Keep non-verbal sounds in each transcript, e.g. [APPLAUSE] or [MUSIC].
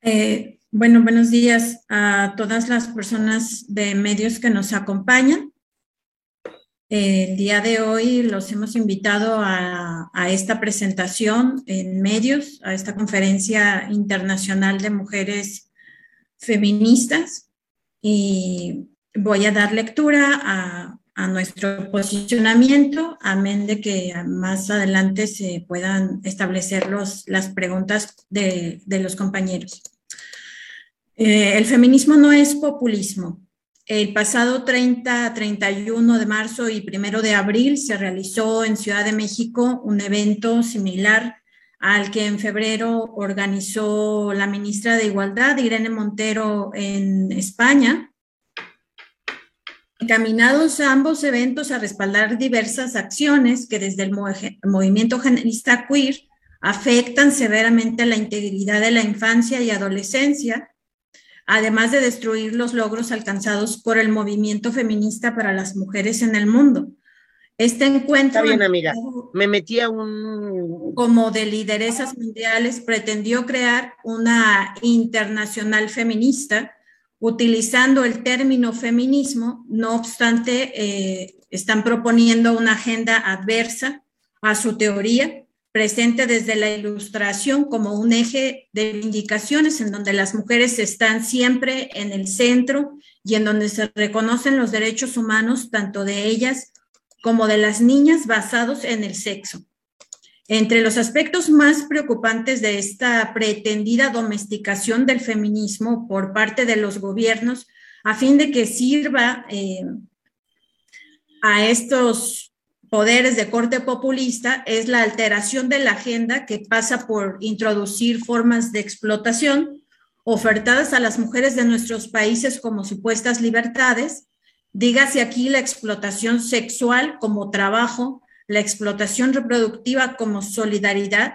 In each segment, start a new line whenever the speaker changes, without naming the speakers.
Eh, bueno, buenos días a todas las personas de medios que nos acompañan. El día de hoy los hemos invitado a, esta presentación en medios, a esta conferencia internacional de mujeres feministas y voy a dar lectura a, nuestro posicionamiento, amén de que más adelante se puedan establecer las preguntas de, los compañeros. Eh, el feminismo no es populismo, el pasado 30, 31 de marzo y 1 de abril se realizó en Ciudad de México un evento similar al que en febrero organizó la ministra de Igualdad, Irene Montero, en España. Encaminados a ambos eventos a respaldar diversas acciones que desde el movimiento generista queer afectan severamente la integridad de la infancia y adolescencia además de destruir los logros alcanzados por el movimiento feminista para las mujeres en el mundo. Este encuentro...
Está bien, amiga. Me metí a un...
Como de lideresas mundiales, pretendió crear una internacional feminista utilizando el término feminismo, no obstante, eh, están proponiendo una agenda adversa a su teoría presente desde la ilustración como un eje de indicaciones en donde las mujeres están siempre en el centro y en donde se reconocen los derechos humanos tanto de ellas como de las niñas basados en el sexo. Entre los aspectos más preocupantes de esta pretendida domesticación del feminismo por parte de los gobiernos, a fin de que sirva eh, a estos poderes de corte populista es la alteración de la agenda que pasa por introducir formas de explotación ofertadas a las mujeres de nuestros países como supuestas libertades, dígase aquí la explotación sexual como trabajo, la explotación reproductiva como solidaridad,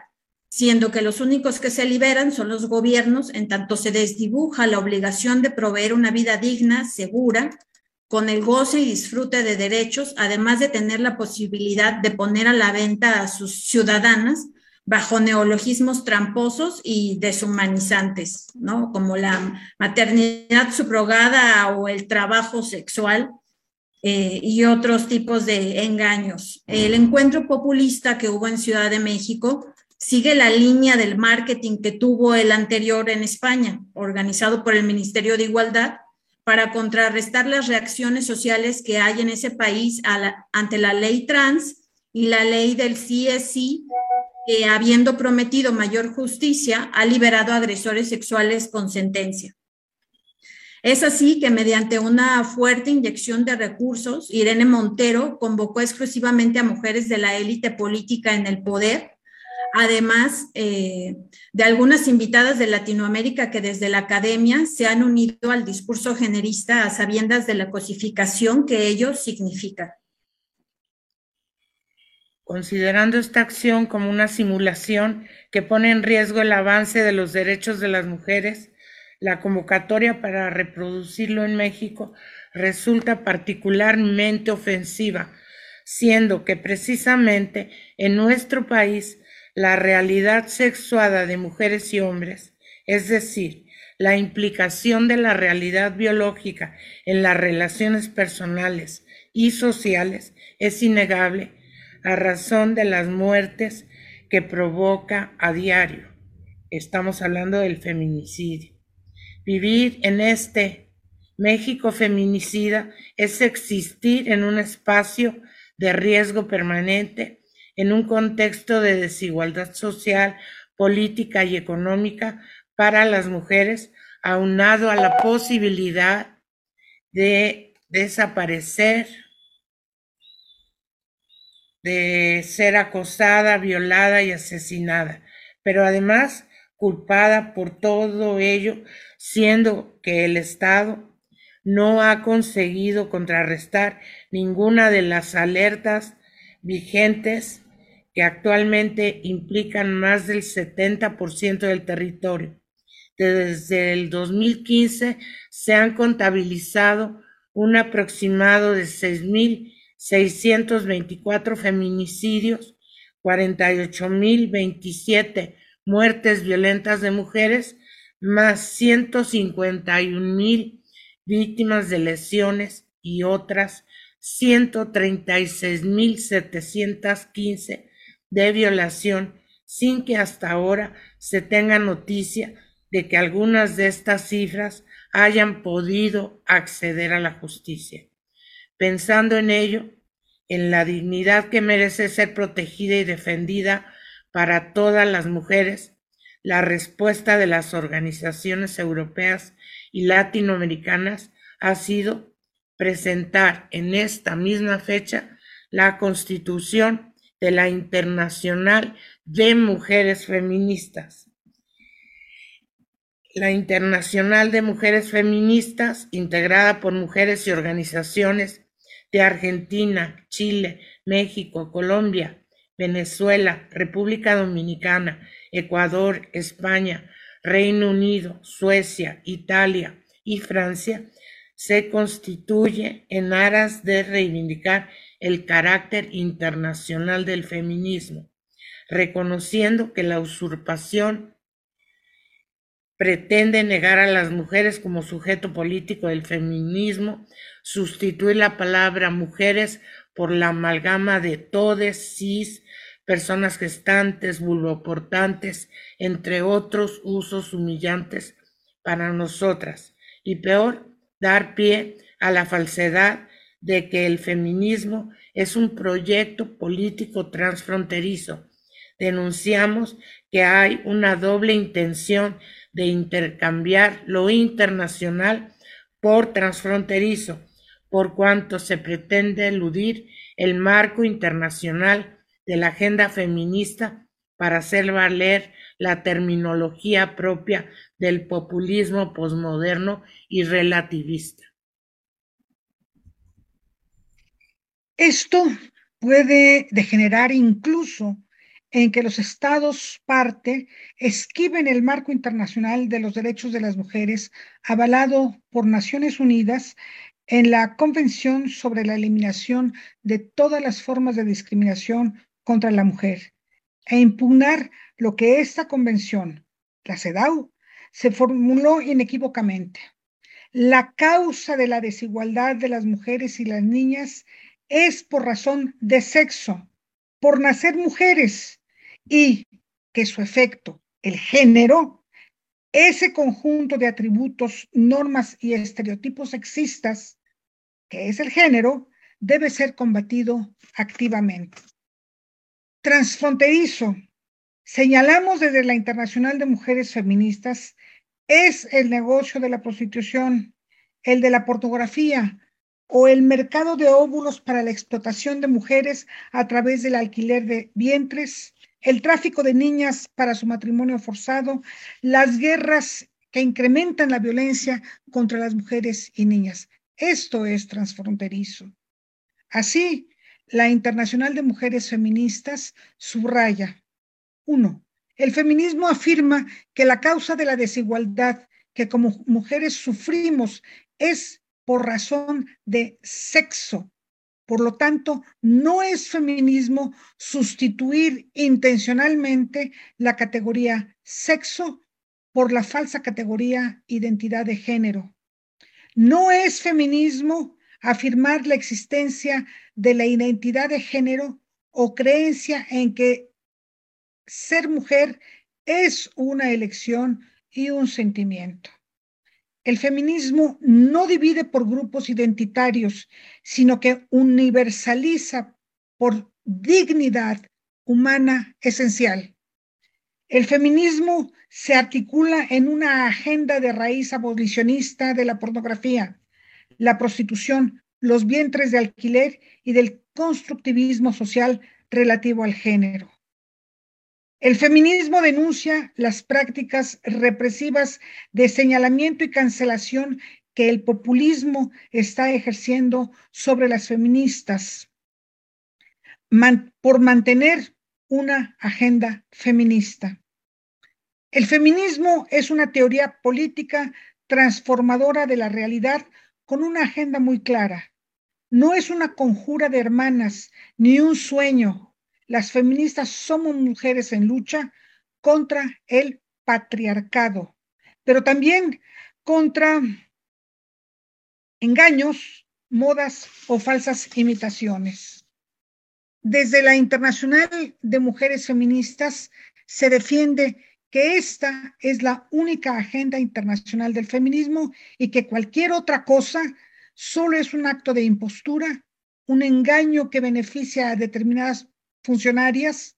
siendo que los únicos que se liberan son los gobiernos, en tanto se desdibuja la obligación de proveer una vida digna, segura, con el goce y disfrute de derechos, además de tener la posibilidad de poner a la venta a sus ciudadanas bajo neologismos tramposos y deshumanizantes, ¿no? Como la maternidad subrogada o el trabajo sexual eh, y otros tipos de engaños. El encuentro populista que hubo en Ciudad de México sigue la línea del marketing que tuvo el anterior en España, organizado por el Ministerio de Igualdad, para contrarrestar las reacciones sociales que hay en ese país ante la ley trans y la ley del CSI, que habiendo prometido mayor justicia, ha liberado agresores sexuales con sentencia. Es así que mediante una fuerte inyección de recursos, Irene Montero convocó exclusivamente a mujeres de la élite política en el poder además eh, de algunas invitadas de Latinoamérica que desde la academia se han unido al discurso generista a sabiendas de la cosificación que ello significa.
Considerando esta acción como una simulación que pone en riesgo el avance de los derechos de las mujeres, la convocatoria para reproducirlo en México resulta particularmente ofensiva, siendo que precisamente en nuestro país la realidad sexuada de mujeres y hombres, es decir, la implicación de la realidad biológica en las relaciones personales y sociales es innegable a razón de las muertes que provoca a diario. Estamos hablando del feminicidio. Vivir en este México feminicida es existir en un espacio de riesgo permanente en un contexto de desigualdad social, política y económica para las mujeres, aunado a la posibilidad de desaparecer, de ser acosada, violada y asesinada, pero además culpada por todo ello, siendo que el Estado no ha conseguido contrarrestar ninguna de las alertas vigentes que actualmente implican más del 70% del territorio. Desde el 2015 se han contabilizado un aproximado de 6.624 feminicidios, 48.027 muertes violentas de mujeres, más 151 mil víctimas de lesiones y otras 136.715 de violación sin que hasta ahora se tenga noticia de que algunas de estas cifras hayan podido acceder a la justicia. Pensando en ello, en la dignidad que merece ser protegida y defendida para todas las mujeres, la respuesta de las organizaciones europeas y latinoamericanas ha sido presentar en esta misma fecha la constitución de la Internacional de Mujeres Feministas. La Internacional de Mujeres Feministas, integrada por mujeres y organizaciones de Argentina, Chile, México, Colombia, Venezuela, República Dominicana, Ecuador, España, Reino Unido, Suecia, Italia y Francia, se constituye en aras de reivindicar el carácter internacional del feminismo, reconociendo que la usurpación pretende negar a las mujeres como sujeto político del feminismo, sustituir la palabra mujeres por la amalgama de todes, cis, personas gestantes, vulvoportantes, entre otros usos humillantes para nosotras, y peor, dar pie a la falsedad de que el feminismo es un proyecto político transfronterizo. Denunciamos que hay una doble intención de intercambiar lo internacional por transfronterizo, por cuanto se pretende eludir el marco internacional de la agenda feminista para hacer valer la terminología propia del populismo posmoderno y relativista.
Esto puede degenerar incluso en que los estados parte esquiven el marco internacional de los derechos de las mujeres avalado por Naciones Unidas en la Convención sobre la Eliminación de todas las formas de discriminación contra la mujer e impugnar lo que esta convención, la CEDAW, se formuló inequívocamente. La causa de la desigualdad de las mujeres y las niñas es por razón de sexo, por nacer mujeres y que su efecto, el género, ese conjunto de atributos, normas y estereotipos sexistas, que es el género, debe ser combatido activamente transfronterizo, señalamos desde la Internacional de Mujeres Feministas, es el negocio de la prostitución, el de la pornografía o el mercado de óvulos para la explotación de mujeres a través del alquiler de vientres, el tráfico de niñas para su matrimonio forzado, las guerras que incrementan la violencia contra las mujeres y niñas. Esto es transfronterizo. Así, la Internacional de Mujeres Feministas subraya, uno, el feminismo afirma que la causa de la desigualdad que como mujeres sufrimos es por razón de sexo. Por lo tanto, no es feminismo sustituir intencionalmente la categoría sexo por la falsa categoría identidad de género. No es feminismo afirmar la existencia de la identidad de género o creencia en que ser mujer es una elección y un sentimiento. El feminismo no divide por grupos identitarios, sino que universaliza por dignidad humana esencial. El feminismo se articula en una agenda de raíz abolicionista de la pornografía, la prostitución, los vientres de alquiler y del constructivismo social relativo al género. El feminismo denuncia las prácticas represivas de señalamiento y cancelación que el populismo está ejerciendo sobre las feministas por mantener una agenda feminista. El feminismo es una teoría política transformadora de la realidad con una agenda muy clara, no es una conjura de hermanas ni un sueño. Las feministas somos mujeres en lucha contra el patriarcado. pero también contra engaños, modas o falsas imitaciones. Desde la Internacional de Mujeres Feministas se defiende que esta es la única agenda internacional del feminismo y que cualquier otra cosa solo es un acto de impostura, un engaño que beneficia a determinadas funcionarias,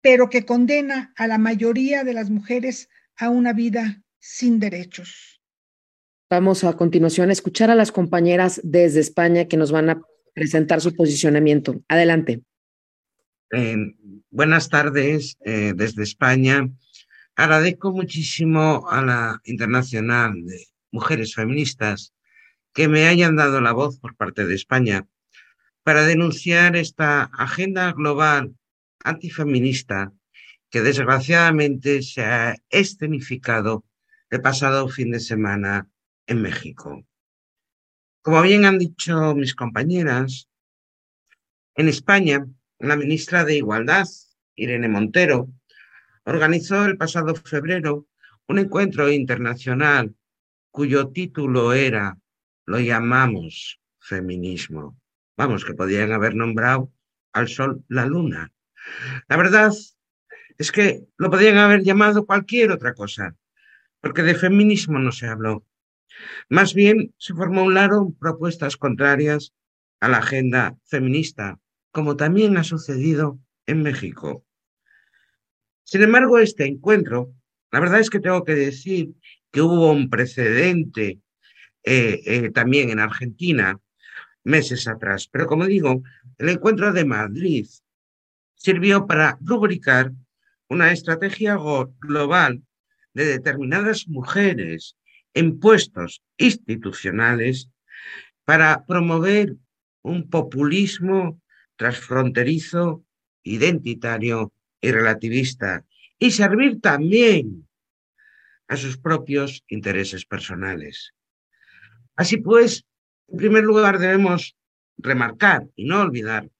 pero que condena a la mayoría de las mujeres a una vida sin derechos.
Vamos a continuación a escuchar a las compañeras desde España que nos van a presentar su posicionamiento. Adelante.
Eh, buenas tardes eh, desde España. Agradezco muchísimo a la Internacional de Mujeres Feministas que me hayan dado la voz por parte de España para denunciar esta agenda global antifeminista que desgraciadamente se ha escenificado el pasado fin de semana en México. Como bien han dicho mis compañeras, en España, la ministra de Igualdad, Irene Montero, organizó el pasado febrero un encuentro internacional cuyo título era, lo llamamos feminismo. Vamos, que podían haber nombrado al sol la luna. La verdad es que lo podían haber llamado cualquier otra cosa, porque de feminismo no se habló. Más bien se formularon propuestas contrarias a la agenda feminista, como también ha sucedido en México. Sin embargo, este encuentro, la verdad es que tengo que decir que hubo un precedente eh, eh, también en Argentina meses atrás, pero como digo, el encuentro de Madrid sirvió para rubricar una estrategia global de determinadas mujeres en puestos institucionales para promover un populismo transfronterizo, identitario y relativista, y servir también a sus propios intereses personales. Así pues, en primer lugar debemos remarcar y no olvidar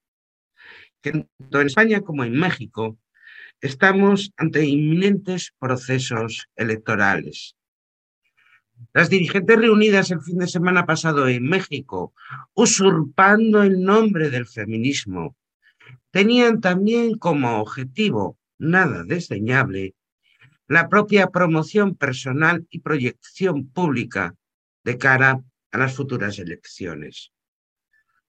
que tanto en España como en México estamos ante inminentes procesos electorales. Las dirigentes reunidas el fin de semana pasado en México, usurpando el nombre del feminismo, tenían también como objetivo, nada desdeñable, la propia promoción personal y proyección pública de cara a las futuras elecciones.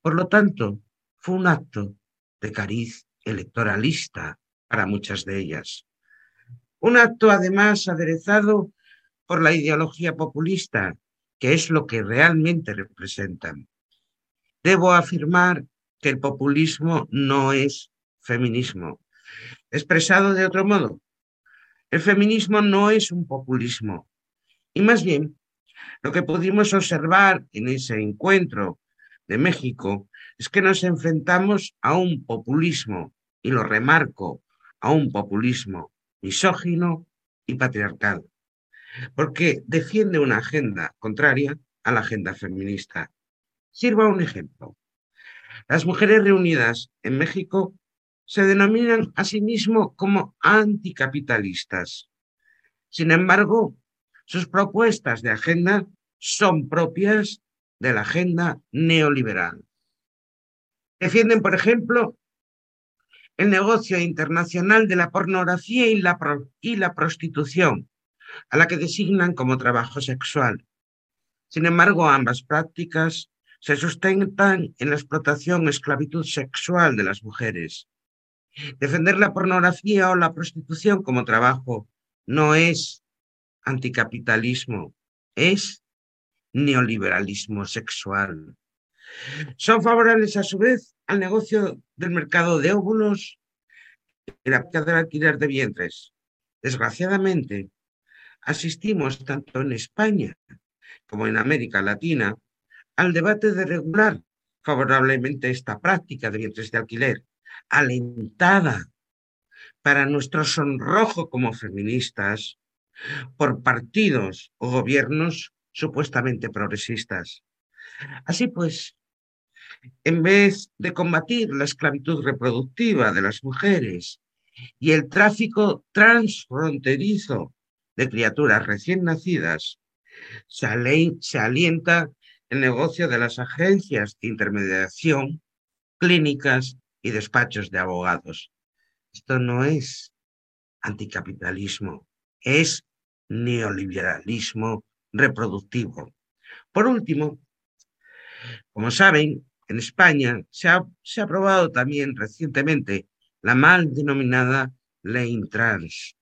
Por lo tanto, fue un acto de cariz electoralista para muchas de ellas. Un acto además aderezado por la ideología populista, que es lo que realmente representan. Debo afirmar que el populismo no es feminismo. Expresado de otro modo, el feminismo no es un populismo. Y más bien, lo que pudimos observar en ese encuentro de México es que nos enfrentamos a un populismo, y lo remarco, a un populismo misógino y patriarcal, porque defiende una agenda contraria a la agenda feminista. Sirva un ejemplo. Las mujeres reunidas en México se denominan a sí mismo como anticapitalistas. Sin embargo, sus propuestas de agenda son propias de la agenda neoliberal. Defienden, por ejemplo, el negocio internacional de la pornografía y la, y la prostitución, a la que designan como trabajo sexual. Sin embargo, ambas prácticas se sustentan en la explotación esclavitud sexual de las mujeres. Defender la pornografía o la prostitución como trabajo no es anticapitalismo, es neoliberalismo sexual. Son favorables a su vez al negocio del mercado de óvulos y la del alquiler de vientres. Desgraciadamente, asistimos tanto en España como en América Latina al debate de regular favorablemente esta práctica de vientres de alquiler, alentada para nuestro sonrojo como feministas por partidos o gobiernos supuestamente progresistas. Así pues, en vez de combatir la esclavitud reproductiva de las mujeres y el tráfico transfronterizo de criaturas recién nacidas, se, alienta el negocio de las agencias de intermediación, clínicas y despachos de abogados. Esto no es anticapitalismo, es neoliberalismo reproductivo. Por último, como saben, en España se ha, se ha aprobado también recientemente la mal denominada ley trans,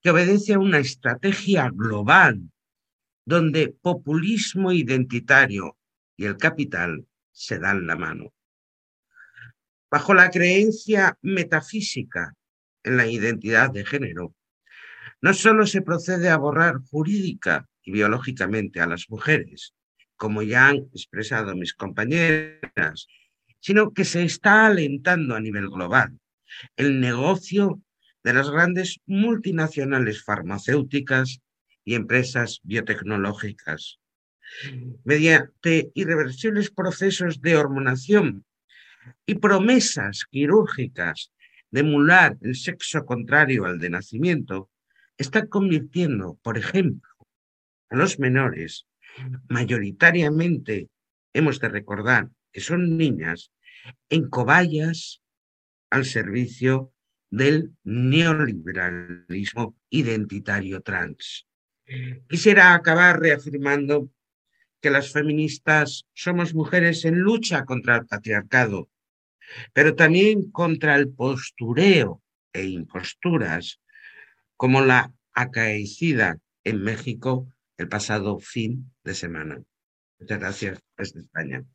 que obedece a una estrategia global donde populismo identitario y el capital se dan la mano. Bajo la creencia metafísica en la identidad de género, no solo se procede a borrar jurídica y biológicamente a las mujeres, como ya han expresado mis compañeras, sino que se está alentando a nivel global el negocio de las grandes multinacionales farmacéuticas y empresas biotecnológicas. Mediante irreversibles procesos de hormonación y promesas quirúrgicas de emular el sexo contrario al de nacimiento, está convirtiendo, por ejemplo, a los menores, mayoritariamente hemos de recordar que son niñas, en cobayas al servicio del neoliberalismo identitario trans. Quisiera acabar reafirmando que las feministas somos mujeres en lucha contra el patriarcado, pero también contra el postureo e imposturas, como la acaecida en México el pasado fin de semana. Muchas gracias desde España.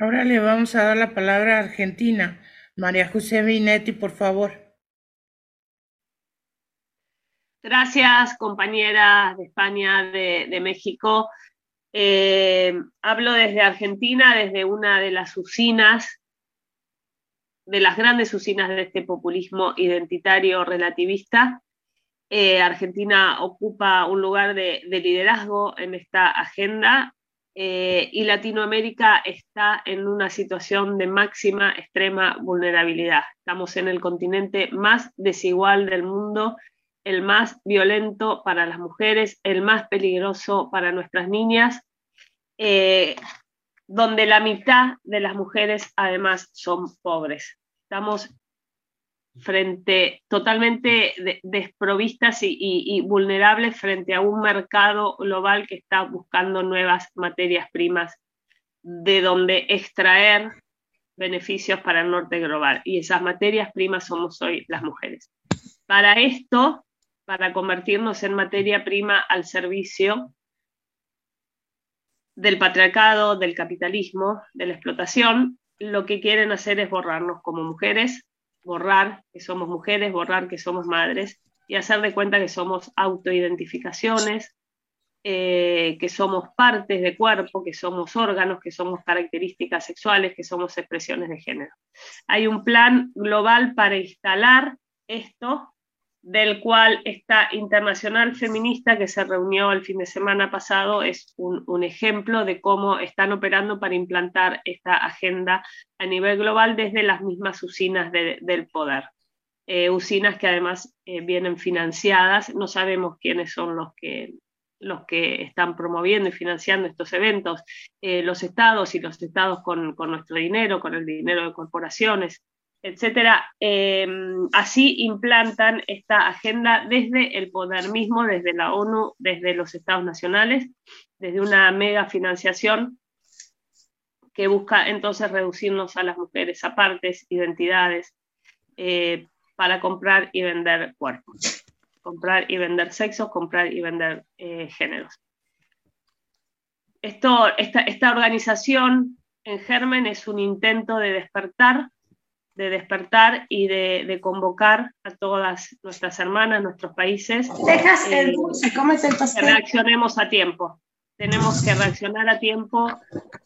Ahora le vamos a dar la palabra a Argentina. María José Vinetti, por favor.
Gracias, compañeras de España, de, México. Eh, hablo desde Argentina, desde una de las usinas, de las grandes usinas de este populismo identitario relativista. Eh, Argentina ocupa un lugar de liderazgo en esta agenda eh, y Latinoamérica está en una situación de máxima, extrema vulnerabilidad. Estamos en el continente más desigual del mundo, el más violento para las mujeres, el más peligroso para nuestras niñas, eh, donde la mitad de las mujeres además son pobres. Estamos frente totalmente desprovistas y, vulnerables frente a un mercado global que está buscando nuevas materias primas de donde extraer beneficios para el norte global. Y esas materias primas somos hoy las mujeres. Para esto, para convertirnos en materia prima al servicio del patriarcado, del capitalismo, de la explotación, lo que quieren hacer es borrarnos como mujeres, borrar que somos mujeres, borrar que somos madres y hacer de cuenta que somos autoidentificaciones, eh, que somos partes de cuerpo, que somos órganos, que somos características sexuales, que somos expresiones de género. Hay un plan global para instalar esto del cual esta internacional feminista que se reunió el fin de semana pasado es un, ejemplo de cómo están operando para implantar esta agenda a nivel global desde las mismas usinas del poder. Eh, usinas que además eh, vienen financiadas, no sabemos quiénes son los que, los que están promoviendo y financiando estos eventos, eh, los estados y los estados con, con nuestro dinero, con el dinero de corporaciones, etcétera, em, así implantan esta agenda desde el poder mismo, desde la ONU, desde los estados nacionales, desde una mega financiación que busca entonces reducirnos a las mujeres a partes, identidades, eh, para comprar y vender cuerpos, comprar y vender sexos, comprar y vender eh, géneros. Esta, esta organización en germen es un intento de despertar de despertar y de, convocar a todas nuestras hermanas, nuestros países.
Dejas el eh, dulce, el
pastel. Que reaccionemos a tiempo. Tenemos que reaccionar a tiempo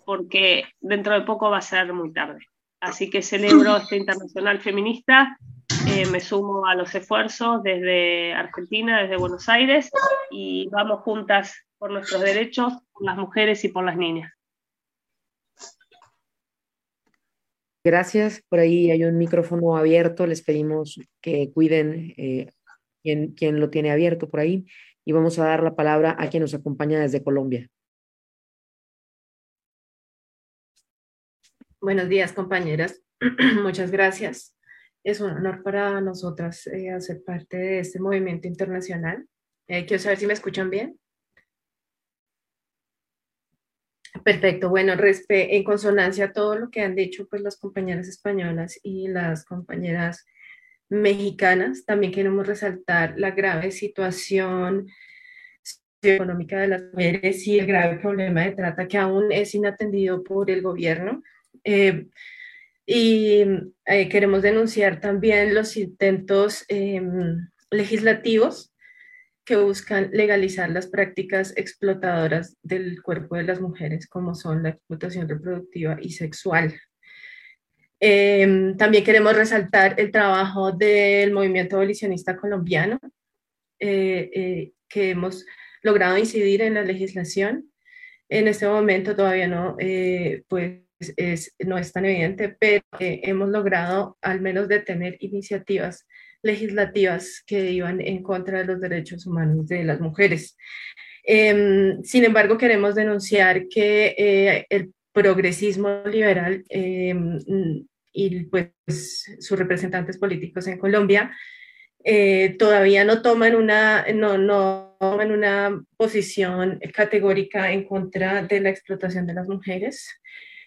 porque dentro de poco va a ser muy tarde. Así que celebro [LAUGHS] este internacional feminista, eh, me sumo a los esfuerzos desde Argentina, desde Buenos Aires, y vamos juntas por nuestros derechos, por las mujeres y por las niñas.
Gracias. Por ahí hay un micrófono abierto. Les pedimos que cuiden eh, quien, lo tiene abierto por ahí. Y vamos a dar la palabra a quien nos acompaña desde Colombia.
Buenos días, compañeras. [CLEARS THROAT] Muchas gracias. Es un honor para nosotras eh, hacer parte de este movimiento internacional. Eh, quiero saber si me escuchan bien. Perfecto, bueno, en consonancia a todo lo que han dicho pues las compañeras españolas y las compañeras mexicanas, también queremos resaltar la grave situación económica de las mujeres y el grave problema de trata que aún es inatendido por el gobierno. Eh, y eh, queremos denunciar también los intentos em, legislativos que buscan legalizar las prácticas explotadoras del cuerpo de las mujeres, como son la explotación reproductiva y sexual. Em, también queremos resaltar el trabajo del movimiento abolicionista colombiano, eh, eh, que hemos logrado incidir en la legislación. En este momento todavía no, eh, pues es, no es tan evidente, pero hemos logrado al menos detener iniciativas legislativas que iban en contra de los derechos humanos de las mujeres. Em, sin embargo, queremos denunciar que eh, el progresismo liberal em, y pues sus representantes políticos en Colombia eh, todavía no toman una, no, no toman una posición categórica en contra de la explotación de las mujeres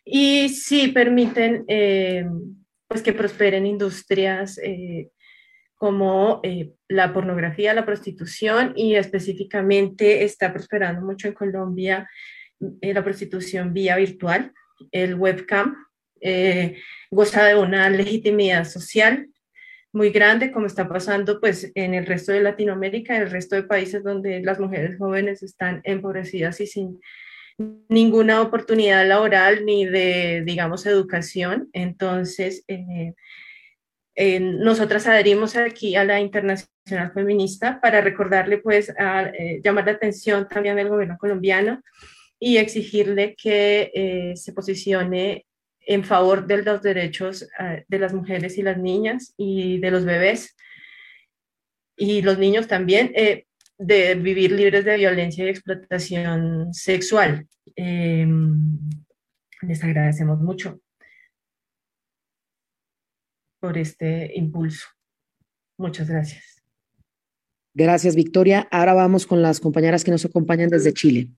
y sí permiten em, pues que prosperen industrias eh, como eh, la pornografía, la prostitución y específicamente está prosperando mucho en Colombia eh, la prostitución vía virtual, el webcam, eh, goza de una legitimidad social muy grande, como está pasando pues en el resto de Latinoamérica, en el resto de países donde las mujeres jóvenes están empobrecidas y sin ninguna oportunidad laboral ni de, digamos, educación. Entonces, nosotras adherimos aquí a la Internacional Feminista para recordarle, pues, a, eh, llamar la atención también del gobierno colombiano y exigirle que eh, se posicione en favor de los derechos eh, de las mujeres y las niñas y de los bebés y los niños también de vivir libres de violencia y explotación sexual. Em, les agradecemos mucho por este impulso. Muchas gracias.
Gracias, Victoria. Ahora vamos con las compañeras que nos acompañan desde Chile.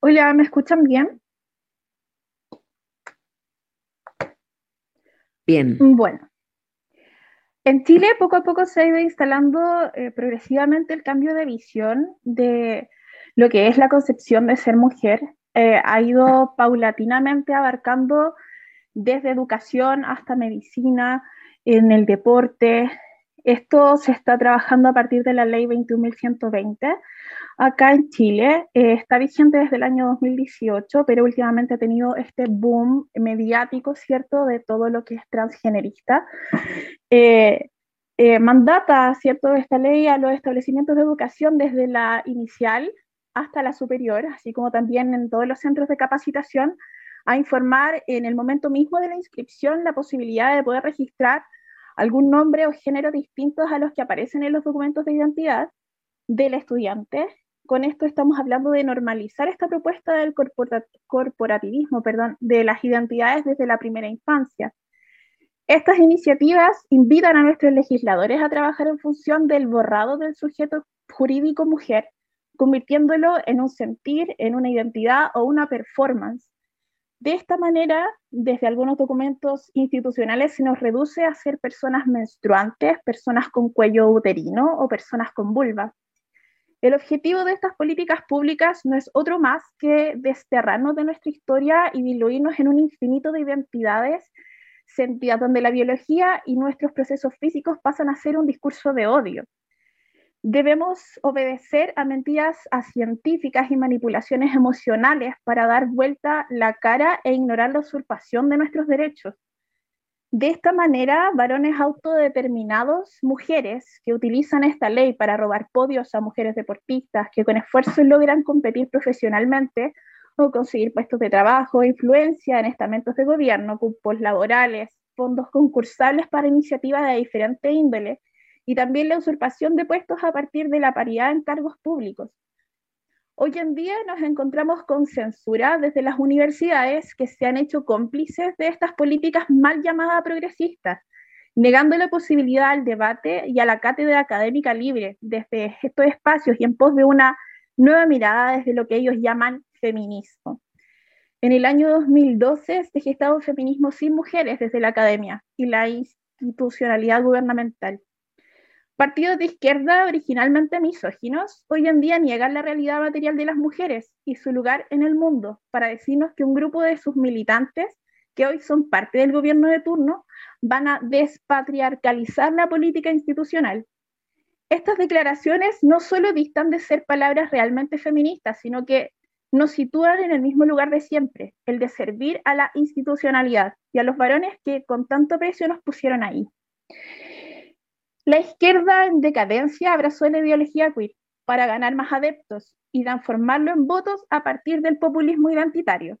Hola, ¿me escuchan bien?
Bien.
Bueno. En Chile poco a poco se ha ido instalando eh, progresivamente el cambio de visión de lo que es la concepción de ser mujer eh, ha ido paulatinamente abarcando desde educación hasta medicina, en el deporte. Esto se está trabajando a partir de la ley 21.120. Acá en Chile eh, está vigente desde el año 2018, pero últimamente ha tenido este boom mediático, ¿cierto?, de todo lo que es transgenerista. Eh, mandata, ¿cierto?, esta ley a los establecimientos de educación desde la inicial hasta la superior, así como también en todos los centros de capacitación, a informar en el momento mismo de la inscripción la posibilidad de poder registrar algún nombre o género distintos a los que aparecen en los documentos de identidad del estudiante. Con esto estamos hablando de normalizar esta propuesta del corporativismo, perdón, de las identidades desde la primera infancia. Estas iniciativas invitan a nuestros legisladores a trabajar en función del borrado del sujeto jurídico mujer convirtiéndolo en un sentir, en una identidad o una performance. De esta manera, desde algunos documentos institucionales se nos reduce a ser personas menstruantes, personas con cuello uterino o personas con vulva. El objetivo de estas políticas públicas no es otro más que desterrarnos de nuestra historia y diluirnos en un infinito de identidades sentidas donde la biología y nuestros procesos físicos pasan a ser un discurso de odio, Debemos obedecer a mentiras a científicas y manipulaciones emocionales para dar vuelta la cara e ignorar la usurpación de nuestros derechos. De esta manera, varones autodeterminados, mujeres que utilizan esta ley para robar podios a mujeres deportistas que con esfuerzo logran competir profesionalmente, o conseguir puestos de trabajo, influencia en estamentos de gobierno, cupos laborales, fondos concursables para iniciativas de diferente índole y también la usurpación de puestos a partir de la paridad en cargos públicos. Hoy en día nos encontramos con censura desde las universidades que se han hecho cómplices de estas políticas mal llamadas progresistas, negando la posibilidad al debate y a la cátedra académica libre desde estos espacios y en pos de una nueva mirada desde lo que ellos llaman feminismo. En el año 2012 se gestaba un feminismo sin mujeres desde la academia y la institucionalidad gubernamental. Partidos de izquierda originalmente misóginos hoy en día niegan la realidad material de las mujeres y su lugar en el mundo para decirnos que un grupo de sus militantes, que hoy son parte del gobierno de turno, van a despatriarcalizar la política institucional. Estas declaraciones no solo distan de ser palabras realmente feministas, sino que nos sitúan en el mismo lugar de siempre, el de servir a la institucionalidad y a los varones que con tanto precio nos pusieron ahí. La izquierda en decadencia abrazó la ideología queer para ganar más adeptos y transformarlo en votos a partir del populismo identitario.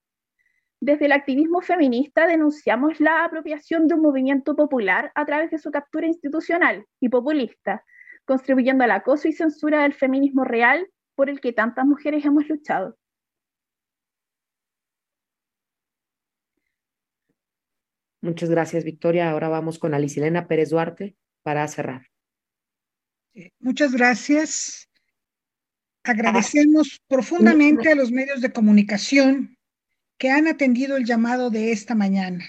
Desde el activismo feminista denunciamos la apropiación de un movimiento popular a través de su captura institucional y populista, contribuyendo al acoso y censura del feminismo real por el que tantas mujeres hemos luchado.
Muchas gracias, Victoria. Ahora vamos con Alicilena Pérez Duarte para cerrar.
Muchas gracias. Agradecemos profundamente a los medios de comunicación que han atendido el llamado de esta mañana.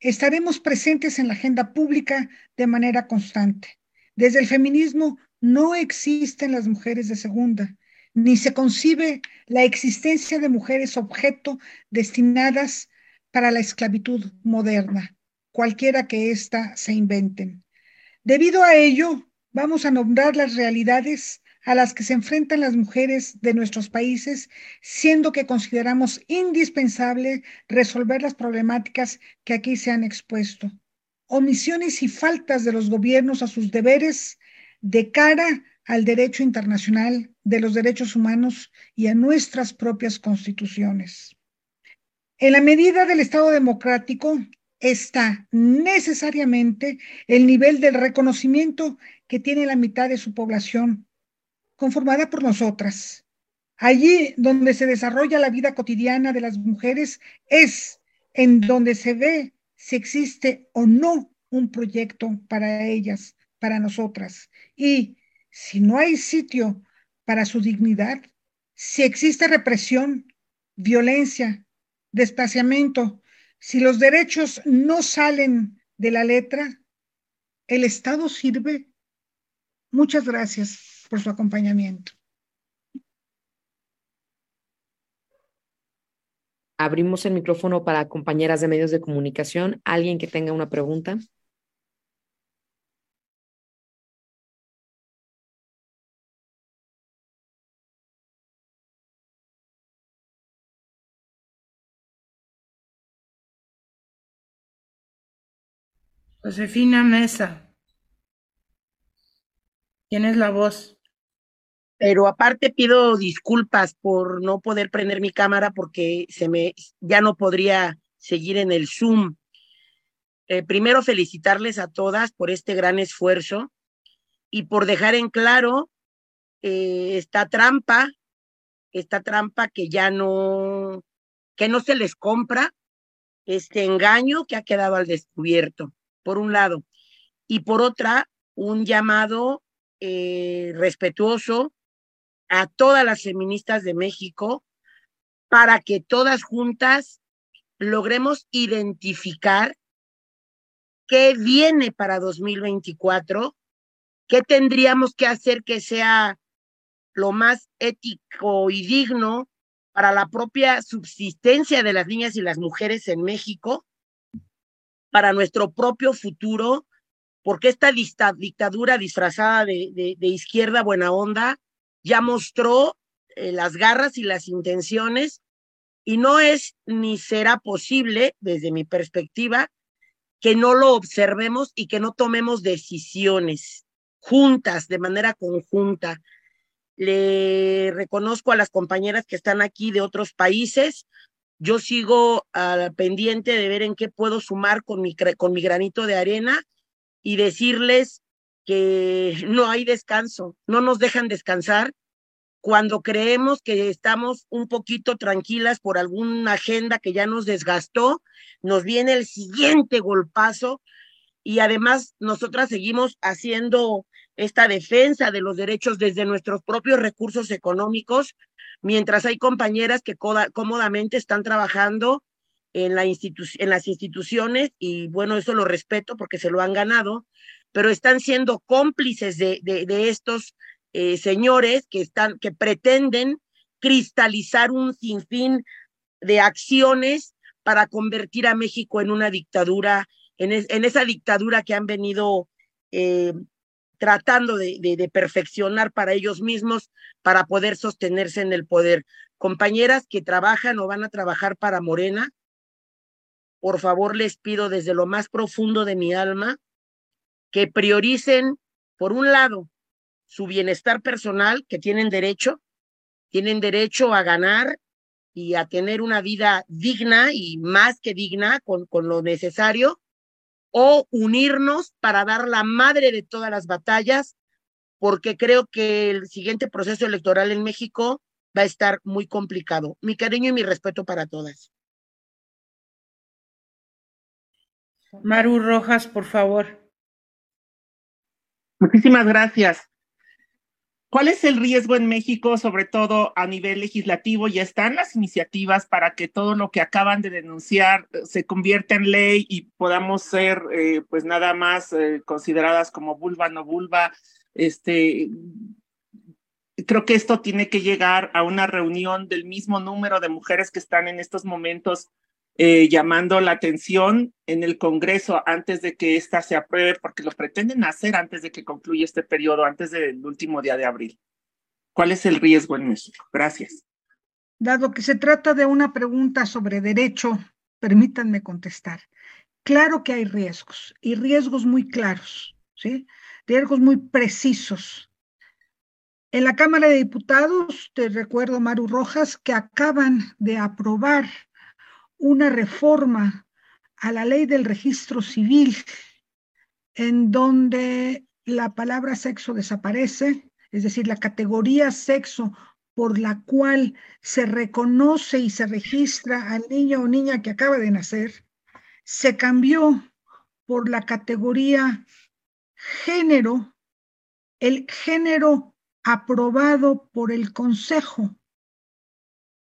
Estaremos presentes en la agenda pública de manera constante. Desde el feminismo no existen las mujeres de segunda, ni se concibe la existencia de mujeres objeto destinadas para la esclavitud moderna, cualquiera que ésta se inventen. Debido a ello, vamos a nombrar las realidades a las que se enfrentan las mujeres de nuestros países, siendo que consideramos indispensable resolver las problemáticas que aquí se han expuesto. Omisiones y faltas de los gobiernos a sus deberes de cara al derecho internacional de los derechos humanos y a nuestras propias constituciones. En la medida del Estado democrático está necesariamente el nivel del reconocimiento que tiene la mitad de su población, conformada por nosotras. Allí donde se desarrolla la vida cotidiana de las mujeres es en donde se ve si existe o no un proyecto para ellas, para nosotras. Y si no hay sitio para su dignidad, si existe represión, violencia, desplazamiento, si los derechos no salen de la letra, ¿el Estado sirve? Muchas gracias por su acompañamiento.
Abrimos el micrófono para compañeras de medios de comunicación. ¿Alguien que tenga una pregunta?
Josefina Mesa. Tienes la voz.
Pero aparte pido disculpas por no poder prender mi cámara porque se me ya no podría seguir en el Zoom. Eh, primero felicitarles a todas por este gran esfuerzo y por dejar en claro eh, esta trampa, esta trampa que ya no, que no se les compra, este engaño que ha quedado al descubierto por un lado, y por otra, un llamado eh, respetuoso a todas las feministas de México para que todas juntas logremos identificar qué viene para 2024, qué tendríamos que hacer que sea lo más ético y digno para la propia subsistencia de las niñas y las mujeres en México para nuestro propio futuro, porque esta dictadura disfrazada de, izquierda buena onda ya mostró eh, las garras y las intenciones y no es ni será posible, desde mi perspectiva, que no lo observemos y que no tomemos decisiones juntas, de manera conjunta. Le reconozco a las compañeras que están aquí de otros países. Yo sigo al pendiente de ver en qué puedo sumar con mi, con mi granito de arena y decirles que no hay descanso, no nos dejan descansar. Cuando creemos que estamos un poquito tranquilas por alguna agenda que ya nos desgastó, nos viene el siguiente golpazo y además nosotras seguimos haciendo esta defensa de los derechos desde nuestros propios recursos económicos, mientras hay compañeras que cómodamente están trabajando en, la en las instituciones y bueno, eso lo respeto porque se lo han ganado, pero están siendo cómplices de, de, estos eh, señores que, están, que pretenden cristalizar un sinfín de acciones para convertir a México en una dictadura en, esa dictadura que han venido eh, tratando de, perfeccionar para ellos mismos para poder sostenerse en el poder. Compañeras que trabajan o van a trabajar para Morena, por favor les pido desde lo más profundo de mi alma que prioricen, por un lado, su bienestar personal, que tienen derecho, tienen derecho a ganar y a tener una vida digna y más que digna con, lo necesario, o unirnos para dar la madre de todas las batallas, porque creo que el siguiente proceso electoral en México va a estar muy complicado. Mi cariño y mi respeto para todas.
Maru Rojas, por favor.
Muchísimas gracias. ¿Cuál es el riesgo en México, sobre todo a nivel legislativo? Ya están las iniciativas para que todo lo que acaban de denunciar eh, se convierta en ley y podamos ser, eh, pues nada más eh, consideradas como vulva, no vulva. Este, creo que esto tiene que llegar a una reunión del mismo número de mujeres que están en estos momentos llamando la atención en el Congreso antes de que ésta se apruebe, porque lo pretenden hacer antes de que concluya este periodo, antes del último día de abril. ¿Cuál es el riesgo en México? Gracias.
Dado que se trata de una pregunta sobre derecho, permítanme contestar. Claro que hay riesgos y riesgos muy claros, ¿sí? Riesgos muy precisos. En la Cámara de Diputados, te recuerdo, Maru Rojas, que acaban de aprobar una reforma a la ley del registro civil en donde la palabra sexo desaparece, es decir, la categoría sexo por la cual se reconoce y se registra al niño o niña que acaba de nacer, se cambió por la categoría género, el género aprobado por el Consejo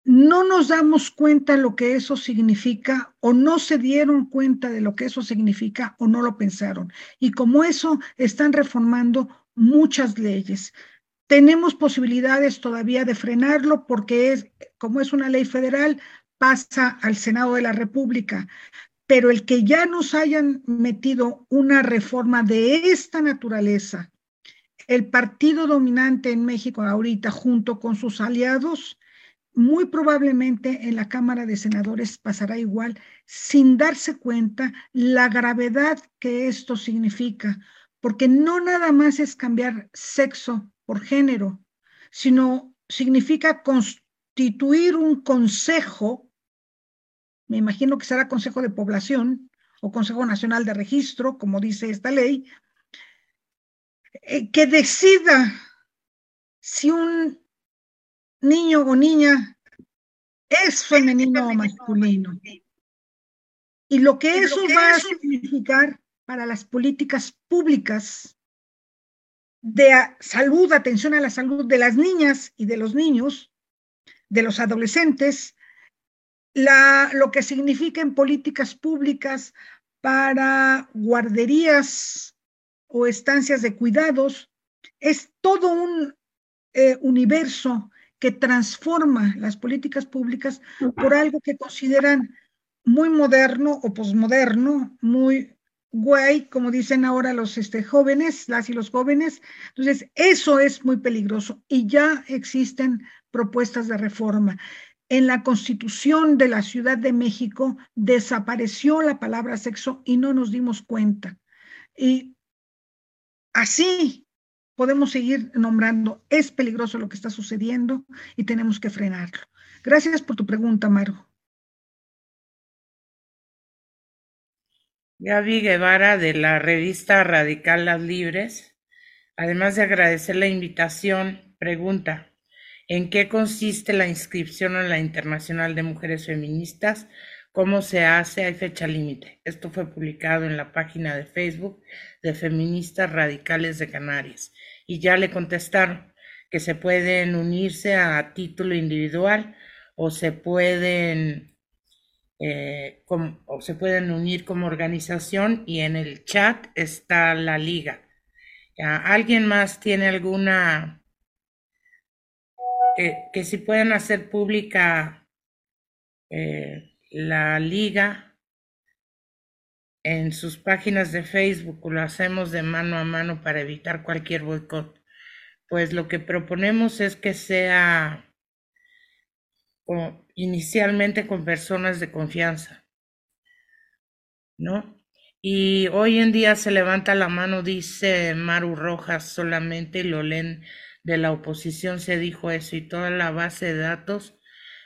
no nos damos cuenta lo que eso significa o no se dieron cuenta de lo que eso significa o no lo pensaron. Y como eso están reformando muchas leyes. Tenemos posibilidades todavía de frenarlo porque es, como es una ley federal, pasa al Senado de la República. Pero el que ya nos hayan metido una reforma de esta naturaleza, el partido dominante en México ahorita, junto con sus aliados, muy probablemente en la Cámara de Senadores pasará igual, sin darse cuenta la gravedad que esto significa, porque no nada más es cambiar sexo por género, sino significa constituir un consejo, me imagino que será Consejo de Población o Consejo Nacional de Registro, como dice esta ley, eh, que decida si un niño o niña es femenino o masculino. Y lo que eso va a significar para las políticas públicas de salud, atención a la salud de las niñas y de los niños, de los adolescentes, la, lo que significa en políticas públicas para guarderías o estancias de cuidados, es todo un eh, universo que transforma las políticas públicas por algo que consideran muy moderno o posmoderno, muy guay, como dicen ahora los este, jóvenes, las y los jóvenes. Entonces, eso es muy peligroso y ya existen propuestas de reforma. En la constitución de la Ciudad de México desapareció la palabra sexo y no nos dimos cuenta. Y así podemos seguir nombrando. Es peligroso lo que está sucediendo y tenemos que frenarlo. Gracias por tu pregunta, Maru.
Gaby Guevara de la revista Radical Las Libres, además de agradecer la invitación, pregunta, ¿en qué consiste la inscripción a la Internacional de Mujeres Feministas? ¿Cómo se hace? Hay fecha límite. Esto fue publicado en la página de Facebook de Feministas Radicales de Canarias. Y ya le contestaron que se pueden unirse a título individual o se pueden eh, o se pueden unir como organización y en el chat está la liga. ¿Alguien más tiene alguna que si pueden hacer pública eh, la liga en sus páginas de Facebook lo hacemos de mano a mano para evitar cualquier boicot. Pues lo que proponemos es que sea inicialmente con personas de confianza, ¿no? Y hoy en día se levanta la mano, dice Maru Rojas solamente, y lo leen de la oposición se dijo eso, y toda la base de datos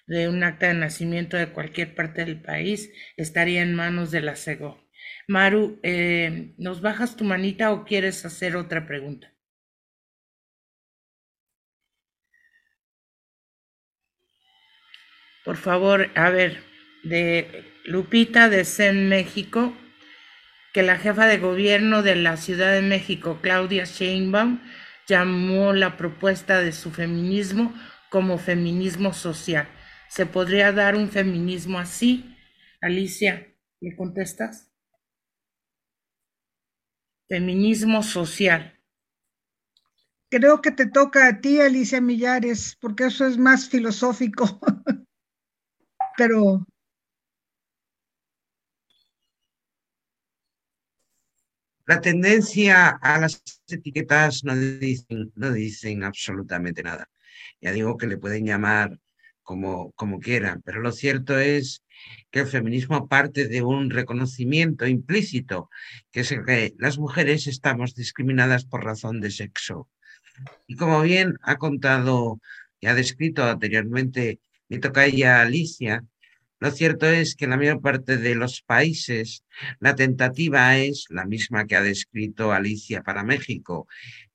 de un acta de nacimiento de cualquier parte del país estaría en manos de la CEGO. Maru, eh, ¿nos bajas tu manita o quieres hacer otra pregunta? Por favor, a ver, de Lupita de CEN México, que la jefa de gobierno de la Ciudad de México, Claudia Sheinbaum, llamó la propuesta de su feminismo como feminismo social. ¿Se podría dar un feminismo así? Alicia, ¿le contestas? Feminismo social.
Creo que te toca a ti, Alicia Millares, porque eso es más filosófico. [LAUGHS] Pero
La tendencia a las etiquetas no dicen, no dicen absolutamente nada. Ya digo que le pueden llamar como, como quieran, pero lo cierto es que el feminismo parte de un reconocimiento implícito, que es que las mujeres estamos discriminadas por razón de sexo. Y como bien ha contado y ha descrito anteriormente mi tocaya Alicia, lo cierto es que en la mayor parte de los países la tentativa es la misma que ha descrito Alicia para México,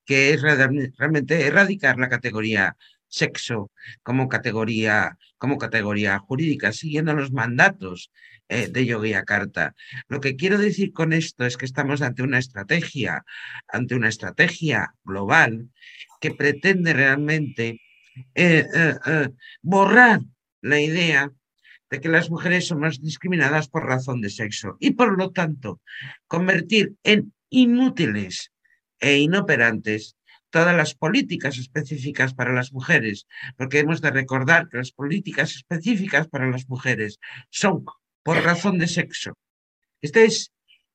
que es realmente erradicar la categoría sexo como categoría, como categoría jurídica, siguiendo los mandatos eh, de Yogyakarta. Lo que quiero decir con esto es que estamos ante una estrategia, ante una estrategia global que pretende realmente eh, eh, borrar la idea de que las mujeres somos discriminadas por razón de sexo y por lo tanto convertir en inútiles e inoperantes todas las políticas específicas para las mujeres, porque hemos de recordar que las políticas específicas para las mujeres son por razón de sexo. Este es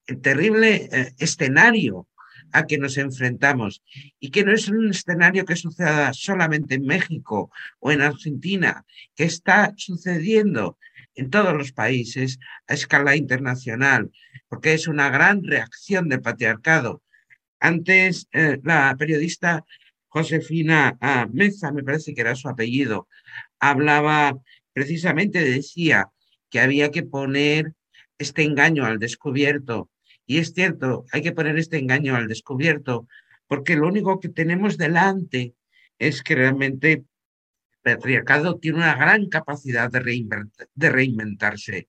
el terrible eh, escenario a que nos enfrentamos y que no es un escenario que suceda solamente en México o en Argentina, que está sucediendo en todos los países a escala internacional, porque es una gran reacción del patriarcado antes, eh, la periodista Josefina ah, Meza, me parece que era su apellido, hablaba precisamente, decía que había que poner este engaño al descubierto. Y es cierto, hay que poner este engaño al descubierto, porque lo único que tenemos delante es que realmente el patriarcado tiene una gran capacidad de, de reinventarse.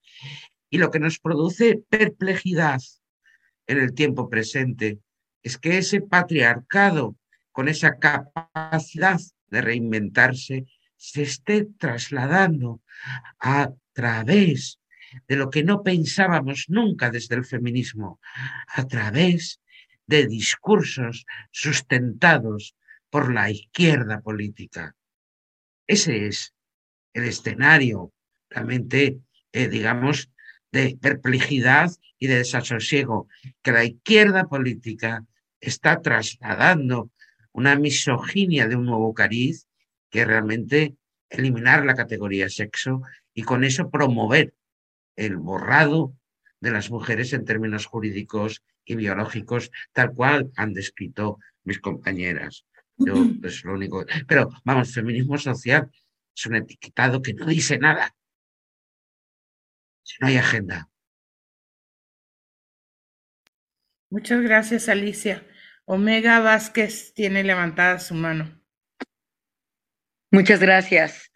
Y lo que nos produce perplejidad en el tiempo presente es que ese patriarcado, con esa capacidad de reinventarse, se esté trasladando a través de lo que no pensábamos nunca desde el feminismo, a través de discursos sustentados por la izquierda política. Ese es el escenario realmente, eh, digamos, de perplejidad y de desasosiego que la izquierda política está trasladando una misoginia de un nuevo cariz que realmente eliminar la categoría sexo y con eso promover el borrado de las mujeres en términos jurídicos y biológicos, tal cual han descrito mis compañeras. Yo, pues lo único. Pero vamos, feminismo social es un etiquetado que no dice nada. Si no hay agenda.
Muchas gracias, Alicia. Omega Vázquez tiene levantada su mano.
Muchas gracias.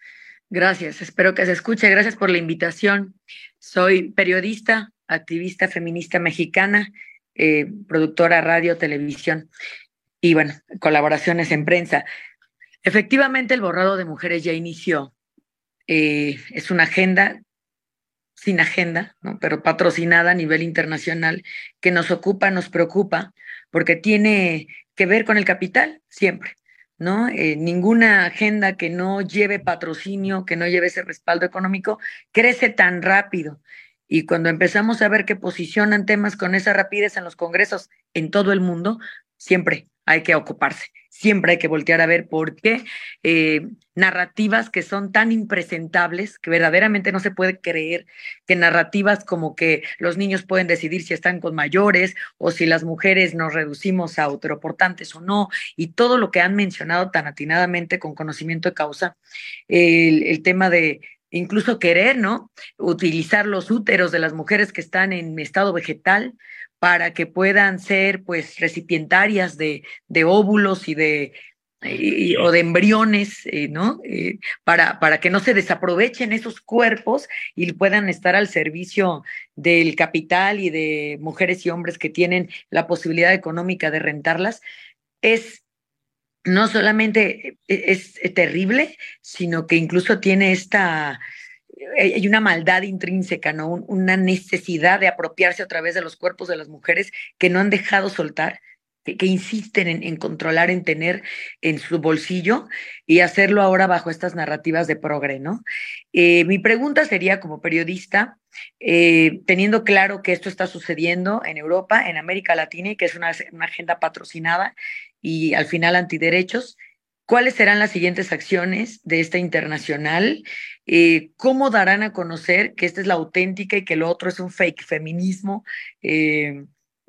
Gracias. Espero que se escuche. Gracias por la invitación. Soy periodista, activista feminista mexicana, eh, productora radio, televisión y, bueno, colaboraciones en prensa. Efectivamente, el borrado de mujeres ya inició. Eh, es una agenda sin agenda, ¿no? pero patrocinada a nivel internacional, que nos ocupa, nos preocupa, porque tiene que ver con el capital siempre. ¿no? Eh, ninguna agenda que no lleve patrocinio, que no lleve ese respaldo económico, crece tan rápido. Y cuando empezamos a ver que posicionan temas con esa rapidez en los congresos en todo el mundo, siempre hay que ocuparse, siempre hay que voltear a ver por qué eh, narrativas que son tan impresentables, que verdaderamente no se puede creer que narrativas como que los niños pueden decidir si están con mayores o si las mujeres nos reducimos a autoportantes o no, y todo lo que han mencionado tan atinadamente con conocimiento de causa, el, el tema de incluso querer, ¿no? Utilizar los úteros de las mujeres que están en estado vegetal para que puedan ser pues recipientarias de, de óvulos y de o de embriones, eh, ¿no? Eh, para, para que no se desaprovechen esos cuerpos y puedan estar al servicio del capital y de mujeres y hombres que tienen la posibilidad económica de rentarlas, es no solamente e, es terrible, sino que incluso tiene esta, hay una maldad intrínseca, ¿no? una necesidad de apropiarse a través de los cuerpos de las mujeres que no han dejado soltar, que, insisten en, controlar, en tener en su bolsillo y hacerlo ahora bajo estas narrativas de progre, ¿no? Eh, mi pregunta sería como periodista, eh, teniendo claro que esto está sucediendo en Europa, en América Latina y que es una, una agenda patrocinada y al final antiderechos, ¿Cuáles serán las siguientes acciones de esta internacional? Eh, ¿Cómo darán a conocer que esta es la auténtica y que lo otro es un fake feminismo? Eh,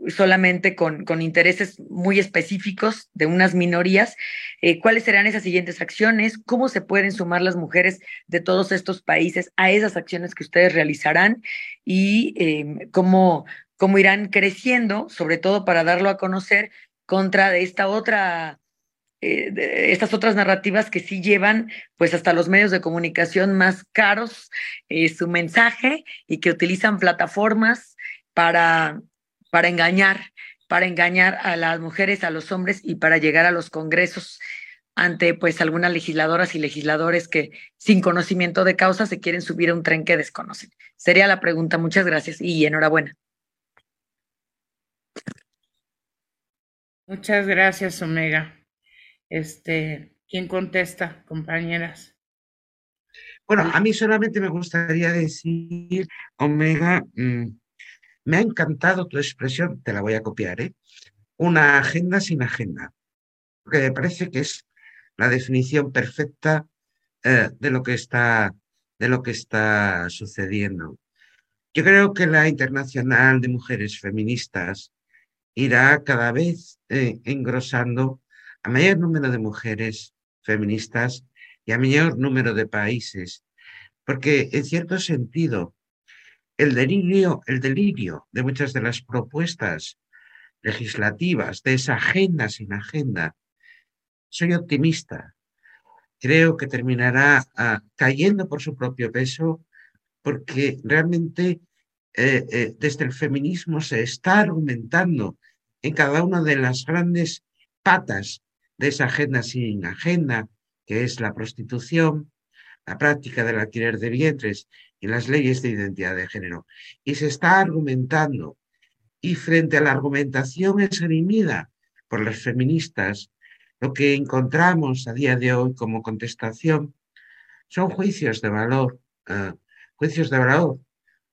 solamente con, intereses muy específicos de unas minorías. Eh, ¿Cuáles serán esas siguientes acciones? ¿Cómo se pueden sumar las mujeres de todos estos países a esas acciones que ustedes realizarán? Y cómo, cómo irán creciendo, sobre todo para darlo a conocer contra esta otra eh, estas otras narrativas que sí llevan pues hasta los medios de comunicación más caros eh, su mensaje y que utilizan plataformas para, para engañar, para engañar a las mujeres, a los hombres y para llegar a los congresos ante pues algunas legisladoras y legisladores que sin conocimiento de causa se quieren subir a un tren que desconocen. Sería la pregunta. Muchas gracias y enhorabuena.
Muchas gracias, Omega. Este, ¿Quién contesta, compañeras?
Bueno, a mí solamente me gustaría decir, Omega, mm, me ha encantado tu expresión, te la voy a copiar, ¿eh? Una agenda sin agenda, porque me parece que es la definición perfecta eh, de, lo que está, de lo que está sucediendo. Yo creo que la Internacional de Mujeres Feministas irá cada vez eh, engrosando a mayor número de mujeres feministas y a mayor número de países, porque en cierto sentido el delirio, el delirio de muchas de las propuestas legislativas de esa agenda sin agenda, soy optimista. Creo que terminará ah, cayendo por su propio peso porque realmente eh, eh, desde el feminismo se está argumentando en cada una de las grandes patas de esa agenda sin agenda, que es la prostitución, la práctica del alquiler de vientres y las leyes de identidad de género. Y se está argumentando. Y frente a la argumentación esgrimida por las feministas, lo que encontramos a día de hoy como contestación son juicios de valor. Eh, juicios de valor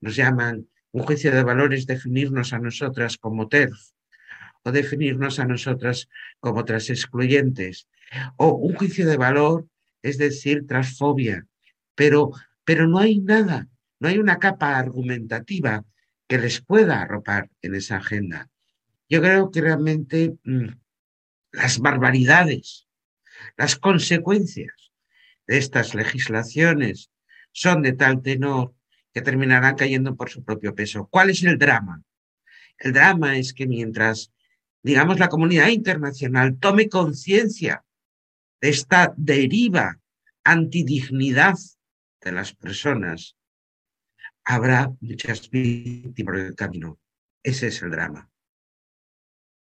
nos llaman un juicio de valor es definirnos a nosotras como TERF, o definirnos a nosotras como otras excluyentes, o un juicio de valor, es decir, transfobia, pero, pero no hay nada, no hay una capa argumentativa que les pueda arropar en esa agenda. Yo creo que realmente mm, las barbaridades, las consecuencias de estas legislaciones son de tal tenor que terminarán cayendo por su propio peso. ¿Cuál es el drama? El drama es que mientras, digamos, la comunidad internacional tome conciencia de esta deriva antidignidad de las personas, habrá muchas víctimas del camino. Ese es el drama.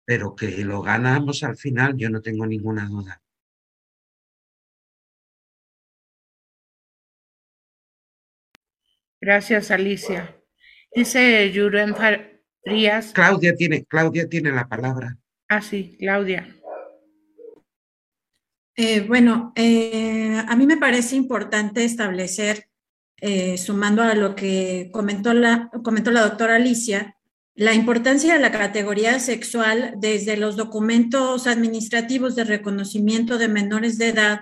Pero que lo ganamos al final, yo no tengo ninguna duda.
Gracias, Alicia. Dice Yuren Frías.
Claudia tiene, Claudia tiene la palabra.
Ah, sí, Claudia.
Eh, bueno, eh, a mí me parece importante establecer, eh, sumando a lo que comentó la, comentó la doctora Alicia, la importancia de la categoría sexual desde los documentos administrativos de reconocimiento de menores de edad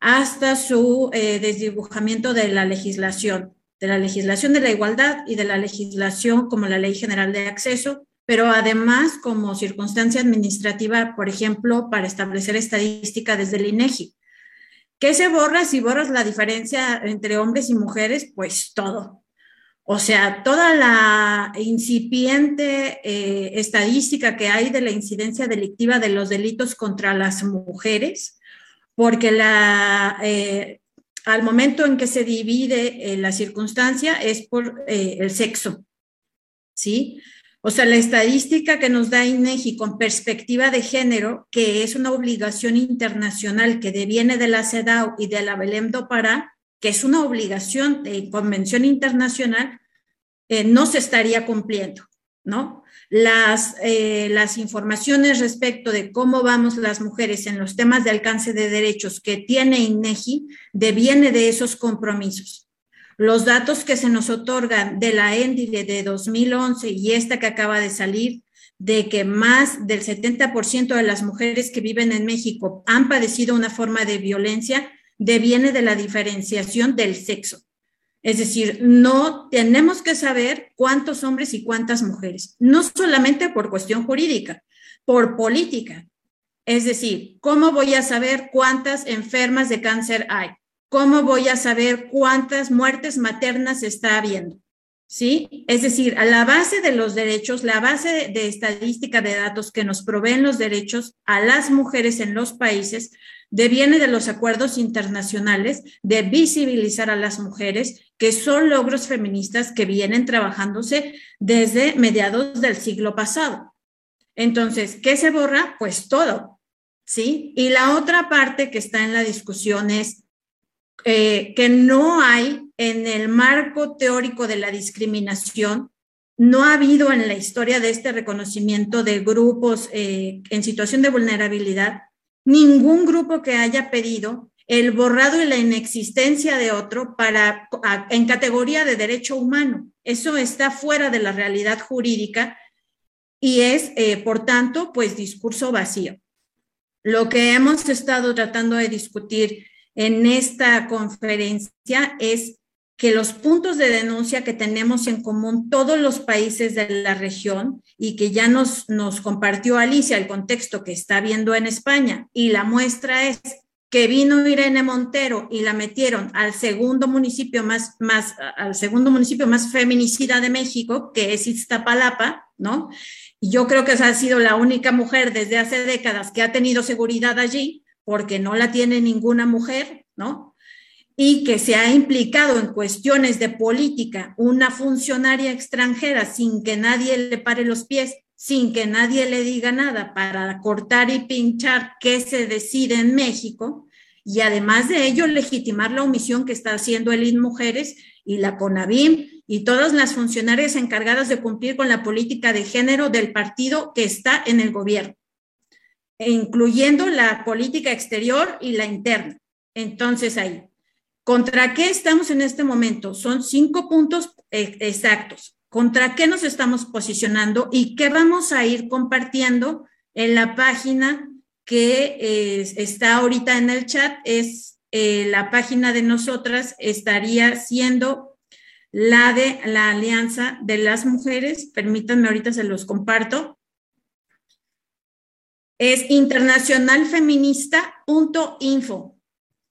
hasta su desdibujamiento de la legislación, de la legislación de la igualdad y de la legislación como la Ley General de Acceso, pero además como circunstancia administrativa, por ejemplo, para establecer estadística desde el INEGI. ¿Qué se borra si borras la diferencia entre hombres y mujeres? Pues todo. O sea, toda la incipiente eh, estadística que hay de la incidencia delictiva de los delitos contra las mujeres, porque la, eh, al momento en que se divide eh, la circunstancia es por el sexo, ¿sí? O sea, la estadística que nos da INEGI con perspectiva de género, que es una obligación internacional que deviene de la CEDAW y de la Belém do Pará, que es una obligación de convención internacional, eh, no se estaría cumpliendo, ¿no? Las, eh, las informaciones respecto de cómo vamos las mujeres en los temas de alcance de derechos que tiene INEGI deviene de esos compromisos. Los datos que se nos otorgan de la ENDIDE de 2011 y esta que acaba de salir, de que más del 70% de las mujeres que viven en México han padecido una forma de violencia, deviene de la diferenciación del sexo. Es decir, no tenemos que saber cuántos hombres y cuántas mujeres, no solamente por cuestión jurídica, por política. Es decir, ¿cómo voy a saber cuántas enfermas de cáncer hay? ¿cómo voy a saber cuántas muertes maternas está habiendo? ¿Sí? Es decir, a la base de los derechos, la base de, estadística de datos que nos proveen los derechos a las mujeres en los países deviene de los acuerdos internacionales de visibilizar a las mujeres, que son logros feministas que vienen trabajándose desde mediados del siglo pasado. Entonces, ¿qué se borra? Pues todo, ¿sí? Y la otra parte que está en la discusión es eh, que no hay en el marco teórico de la discriminación, no ha habido en la historia de este reconocimiento de grupos eh, en situación de vulnerabilidad ningún grupo que haya pedido el borrado y la inexistencia de otro para en categoría de derecho humano. Eso está fuera de la realidad jurídica y es, eh, por tanto, pues discurso vacío. Lo que hemos estado tratando de discutir en esta conferencia es que los puntos de denuncia que tenemos en común todos los países de la región y que ya nos, nos compartió Alicia el contexto que está viendo en España y la muestra es que vino Irene Montero y la metieron al segundo municipio más, al segundo municipio más feminicida de México, que es Iztapalapa, ¿no? Y yo creo que esa ha sido la única mujer desde hace décadas que ha tenido seguridad allí, porque no la tiene ninguna mujer, ¿no? Y que se ha implicado en cuestiones de política una funcionaria extranjera sin que nadie le pare los pies, sin que nadie le diga nada para cortar y pinchar qué se decide en México, y además de ello legitimar la omisión que está haciendo el Mujeres y la CONAVIM y todas las funcionarias encargadas de cumplir con la política de género del partido que está en el gobierno incluyendo la política exterior y la interna. Entonces ahí, ¿contra qué estamos en este momento? Son cinco puntos eh, exactos. ¿Contra qué nos estamos posicionando y qué vamos a ir compartiendo en la página que está ahorita en el chat? Es eh, la página de nosotras, estaría siendo la de la Alianza de las Mujeres. Permítanme, ahorita se los comparto. Es internacionalfeminista.info.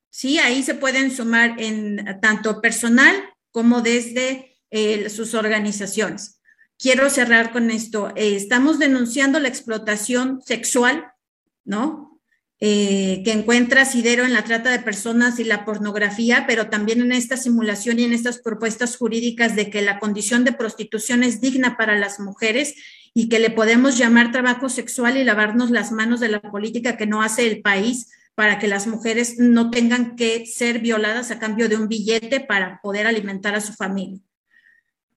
Sí, ahí se pueden sumar en tanto personal como desde eh, sus organizaciones. Quiero cerrar con esto. Eh, estamos denunciando la explotación sexual, ¿no? Eh, que encuentra asidero en la trata de personas y la pornografía, pero también en esta simulación y en estas propuestas jurídicas de que la condición de prostitución es digna para las mujeres y que le podemos llamar trabajo sexual y lavarnos las manos de la política que no hace el país para que las mujeres no tengan que ser violadas a cambio de un billete para poder alimentar a su familia.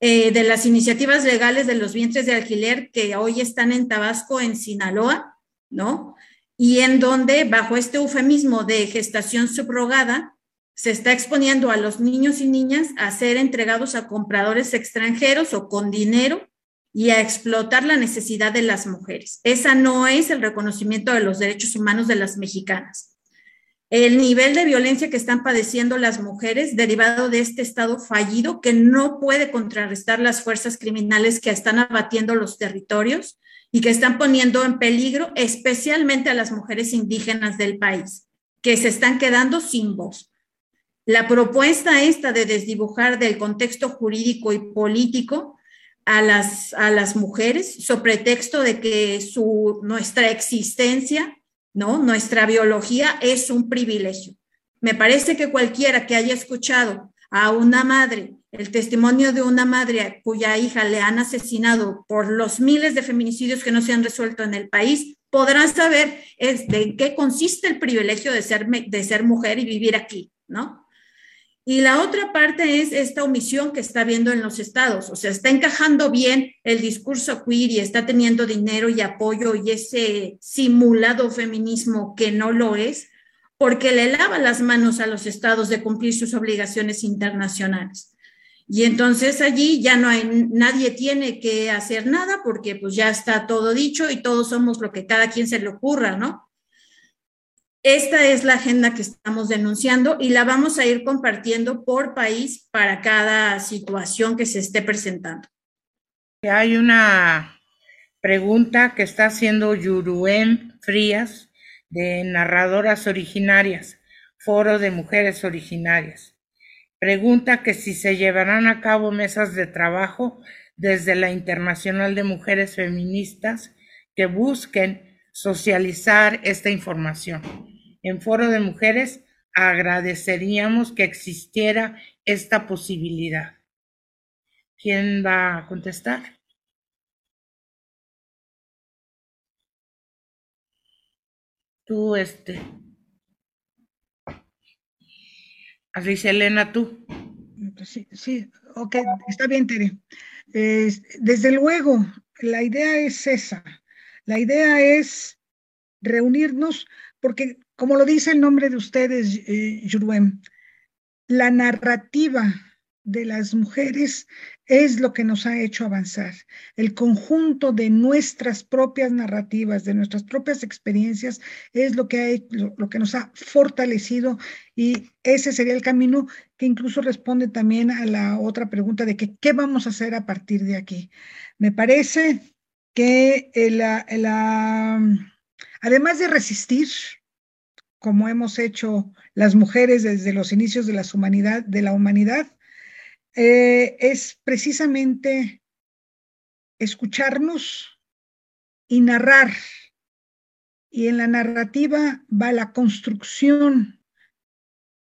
Eh, de las iniciativas legales de los vientres de alquiler que hoy están en Tabasco, en Sinaloa, ¿no? Y en donde, bajo este eufemismo de gestación subrogada, se está exponiendo a los niños y niñas a ser entregados a compradores extranjeros o con dinero y a explotar la necesidad de las mujeres. Esa no es el reconocimiento de los derechos humanos de las mexicanas. El nivel de violencia que están padeciendo las mujeres derivado de este estado fallido que no puede contrarrestar las fuerzas criminales que están abatiendo los territorios y que están poniendo en peligro especialmente a las mujeres indígenas del país, que se están quedando sin voz. La propuesta esta de desdibujar del contexto jurídico y político a las, a las mujeres, sobre pretexto de que su, nuestra existencia, ¿no? nuestra biología es un privilegio. Me parece que cualquiera que haya escuchado a una madre el testimonio de una madre cuya hija le han asesinado por los miles de feminicidios que no se han resuelto en el país, podrán saber de qué consiste el privilegio de ser, de ser mujer y vivir aquí, ¿no? Y la otra parte es esta omisión que está viendo en los estados, o sea, está encajando bien el discurso queer y está teniendo dinero y apoyo y ese simulado feminismo que no lo es, porque le lava las manos a los estados de cumplir sus obligaciones internacionales. Y entonces allí ya no hay, nadie tiene que hacer nada porque pues ya está todo dicho y todos somos lo que cada quien se le ocurra, ¿no? Esta es la agenda que estamos denunciando y la vamos a ir compartiendo por país para cada situación que se esté presentando.
Hay una pregunta que está haciendo Yuruen Frías de Narradoras Originarias, Foro de Mujeres Originarias. Pregunta que si se llevarán a cabo mesas de trabajo desde la Internacional de Mujeres Feministas que busquen socializar esta información. En Foro de Mujeres agradeceríamos que existiera esta posibilidad. ¿Quién va a contestar? Tú, este. Así Elena, tú.
Sí, sí, ok, está bien, Tere. desde luego, la idea es esa. La idea es reunirnos, porque como lo dice el nombre de ustedes, eh, la narrativa de las mujeres es lo que nos ha hecho avanzar. El conjunto de nuestras propias narrativas, de nuestras propias experiencias, es lo que, ha, lo, que nos ha fortalecido y ese sería el camino que incluso responde también a la otra pregunta de que, qué vamos a hacer a partir de aquí. Me parece que la, además de resistir, como hemos hecho las mujeres desde los inicios de la humanidad, eh, es precisamente escucharnos y narrar. Y en la narrativa va la construcción,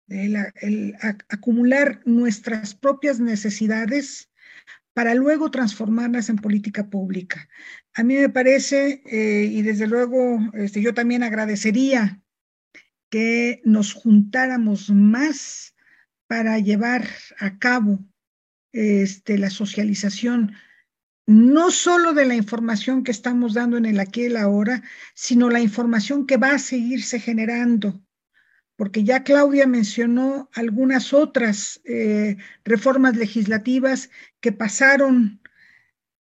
el, acumular nuestras propias necesidades para luego transformarlas en política pública. A mí me parece, eh, y desde luego este, yo también agradecería que nos juntáramos más para llevar a cabo este, la socialización, no solo de la información que estamos dando en el aquí y el ahora, sino la información que va a seguirse generando. Porque ya Claudia mencionó algunas otras eh, reformas legislativas que pasaron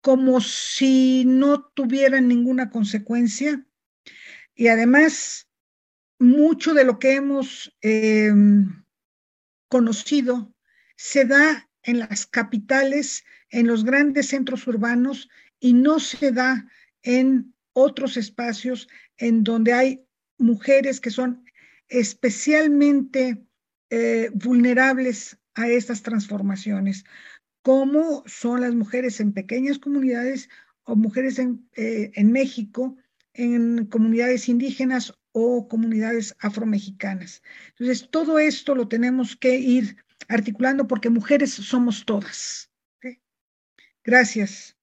como si no tuvieran ninguna consecuencia. Y además, mucho de lo que hemos em, conocido se da en las capitales, en los grandes centros urbanos y no se da en otros espacios en donde hay mujeres que son especialmente eh, vulnerables a estas transformaciones, como son las mujeres en pequeñas comunidades o mujeres en, eh, en México, en comunidades indígenas o comunidades afromexicanas. Entonces, todo esto lo tenemos que ir articulando porque mujeres somos todas. Gracias.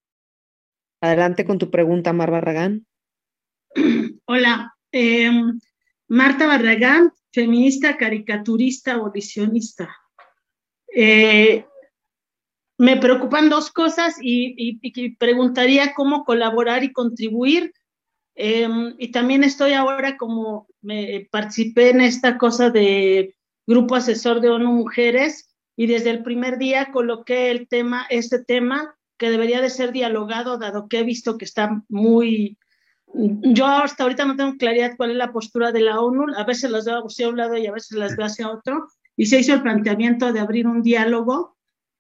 Adelante con tu pregunta, Mar Barragán. [CLEARS THROAT]
Hola, em, Marta Barragán, feminista, caricaturista, abolicionista. Eh, me preocupan dos cosas y, preguntaría cómo colaborar y contribuir. Em, y también estoy ahora como me participé en esta cosa de grupo asesor de ONU Mujeres y desde el primer día coloqué el tema, este tema que debería de ser dialogado, dado que he visto que está muy... Yo hasta ahorita no tengo claridad cuál es la postura de la ONU, a veces las veo hacia un lado y a veces las veo hacia otro, y se hizo el planteamiento de abrir un diálogo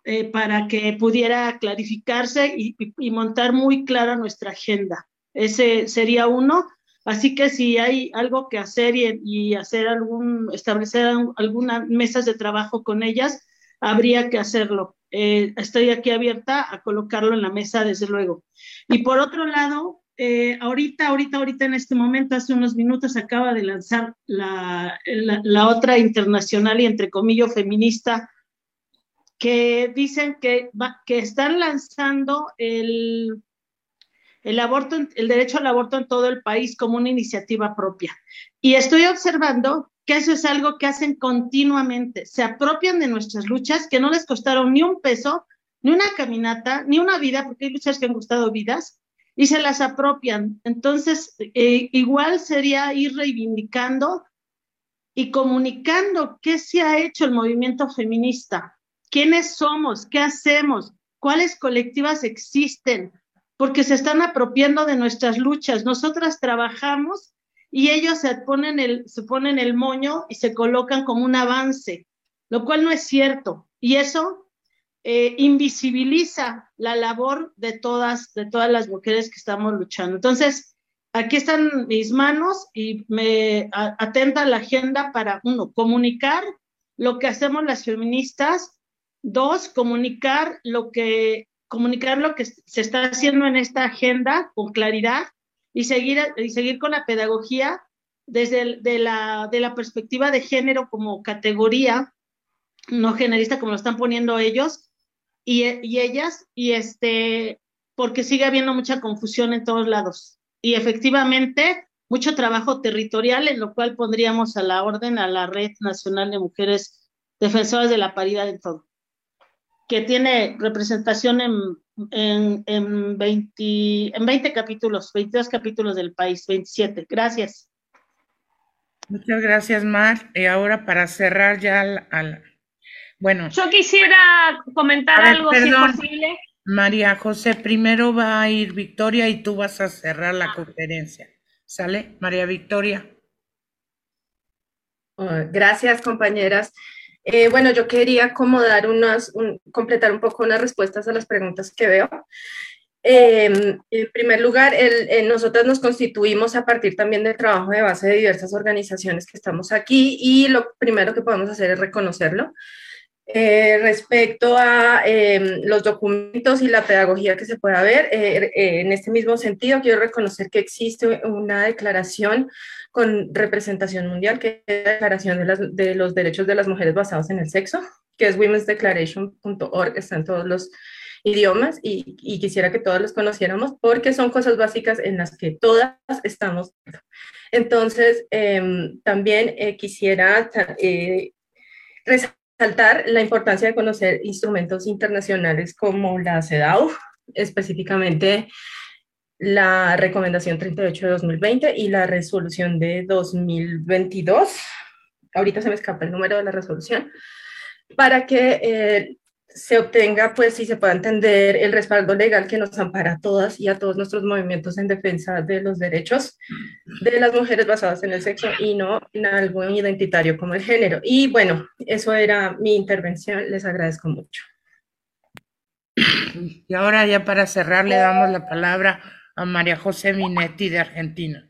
eh, para que pudiera clarificarse y, y, montar muy clara nuestra agenda. Ese sería uno. Así que si hay algo que hacer y, hacer algún, establecer algunas mesas de trabajo con ellas, habría que hacerlo. Eh, estoy aquí abierta a colocarlo en la mesa, desde luego. Y por otro lado, eh, ahorita, ahorita, ahorita en este momento, hace unos minutos, acaba de lanzar la, la, otra internacional y entre comillas feminista, que dicen que, que están lanzando el, el, aborto, el derecho al aborto en todo el país como una iniciativa propia. Y estoy observando que eso es algo que hacen continuamente. Se apropian de nuestras luchas que no les costaron ni un peso, ni una caminata, ni una vida, porque hay luchas que han costado vidas, y se las apropian. Entonces, eh, igual sería ir reivindicando y comunicando qué se ha hecho el movimiento feminista, quiénes somos, qué hacemos, cuáles colectivas existen, porque se están apropiando de nuestras luchas. Nosotras trabajamos y ellos se ponen el, se ponen el moño y se colocan como un avance, lo cual no es cierto. Y eso eh, invisibiliza la labor de todas, de todas las mujeres que estamos luchando. Entonces, aquí están mis manos y me atenta la agenda para, uno, comunicar lo que hacemos las feministas, dos, comunicar lo que, comunicar lo que se está haciendo en esta agenda con claridad y seguir, y seguir con la pedagogía desde de, la, perspectiva de género como categoría, no generista como lo están poniendo ellos y, y ellas, y este, porque sigue habiendo mucha confusión en todos lados. Y efectivamente, mucho trabajo territorial, en lo cual pondríamos a la orden a la Red Nacional de Mujeres Defensoras de la Paridad en todo, que tiene representación en en, en, 20, en 20 capítulos, 22 capítulos del país, 27. Gracias.
Muchas gracias, Mar. Y ahora para cerrar ya al, bueno.
Yo quisiera comentar algo, si es posible.
María José, primero va a ir Victoria y tú vas a cerrar la conferencia. ¿Sale? María Victoria.
Gracias, compañeras. Eh, bueno, yo quería acomodar unas, completar un poco unas respuestas a las preguntas que veo. Em, en primer lugar, el, nosotras nos constituimos a partir también del trabajo de base de diversas organizaciones que estamos aquí y lo primero que podemos hacer es reconocerlo. Eh, respecto a em, los documentos y la pedagogía que se pueda ver, eh, en este mismo sentido, quiero reconocer que existe una declaración con representación mundial, que es la Declaración de, los Derechos de las Mujeres Basados en el Sexo, que es womensdeclaration.org, está en todos los idiomas y, y, quisiera que todos los conociéramos porque son cosas básicas en las que todas estamos. Entonces, em, también eh, quisiera eh, resaltar la importancia de conocer instrumentos internacionales como la CEDAW, específicamente la recomendación 38 de 2020 y la resolución de 2022. Ahorita se me escapa el número de la resolución, para que eh, se obtenga, pues, si se pueda entender el respaldo legal que nos ampara a todas y a todos nuestros movimientos en defensa de los derechos de las mujeres basadas en el sexo y no en algo identitario como el género. Y bueno, eso era mi intervención. Les agradezco mucho.
Y ahora ya para cerrar le damos la palabra a María José Minetti de Argentina.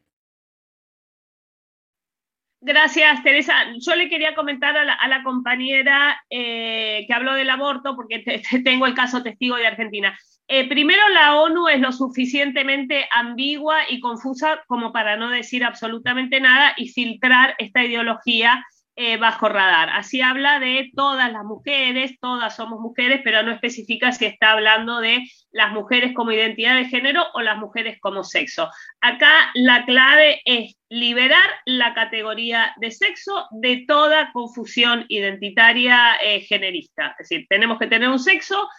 Gracias, Teresa. Yo le quería comentar a la, compañera eh, que habló del aborto, porque tengo el caso testigo de Argentina. Eh, primero, la ONU es lo suficientemente ambigua y confusa como para no decir absolutamente nada y filtrar esta ideología eh, bajo radar. Así habla de todas las mujeres, todas somos mujeres, pero no especifica si está hablando de las mujeres como identidad de género o las mujeres como sexo. Acá la clave es liberar la categoría de sexo de toda confusión identitaria eh, generista. Es decir, tenemos que tener un sexo,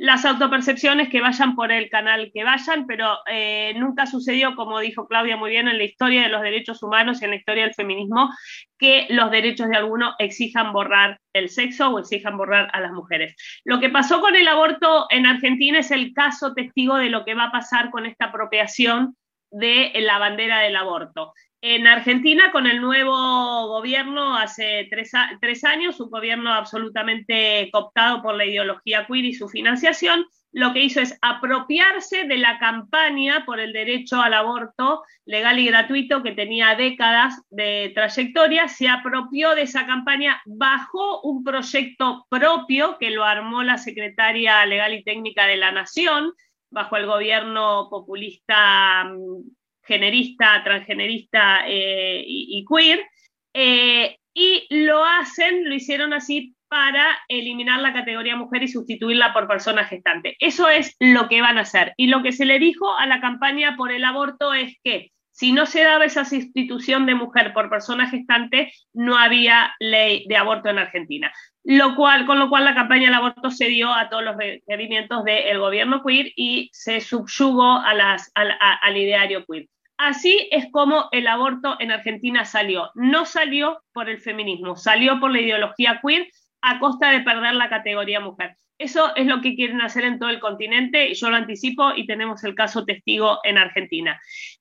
las autopercepciones que vayan por el canal que vayan, pero eh, nunca sucedió, como dijo Claudia muy bien, en la historia de los derechos humanos y en la historia del feminismo, que los derechos de alguno exijan borrar el sexo o exijan borrar a las mujeres. Lo que pasó con el aborto en Argentina es el caso testigo de lo que va a pasar con esta apropiación de la bandera del aborto. En Argentina, con el nuevo gobierno, hace tres, años, un gobierno absolutamente cooptado por la ideología queer y su financiación, lo que hizo es apropiarse de la campaña por el derecho al aborto legal y gratuito que tenía décadas de trayectoria, se apropió de esa campaña, bajó un proyecto propio que lo armó la secretaria legal y técnica de la Nación, bajo el gobierno populista mm, generista, transgenerista eh, y, queer, eh, y lo hacen, lo hicieron así para eliminar la categoría mujer y sustituirla por persona gestante. Eso es lo que van a hacer. Y lo que se le dijo a la campaña por el aborto es que si no se daba esa sustitución de mujer por persona gestante, no había ley de aborto en Argentina. Lo cual, con lo cual la campaña del aborto se dio a todos los requerimientos del gobierno queer y se subyugó al ideario queer. Así es como el aborto en Argentina salió. No salió por el feminismo, salió por la ideología queer a costa de perder la categoría mujer. Eso es lo que quieren hacer en todo el continente, yo lo anticipo y tenemos el caso testigo en Argentina.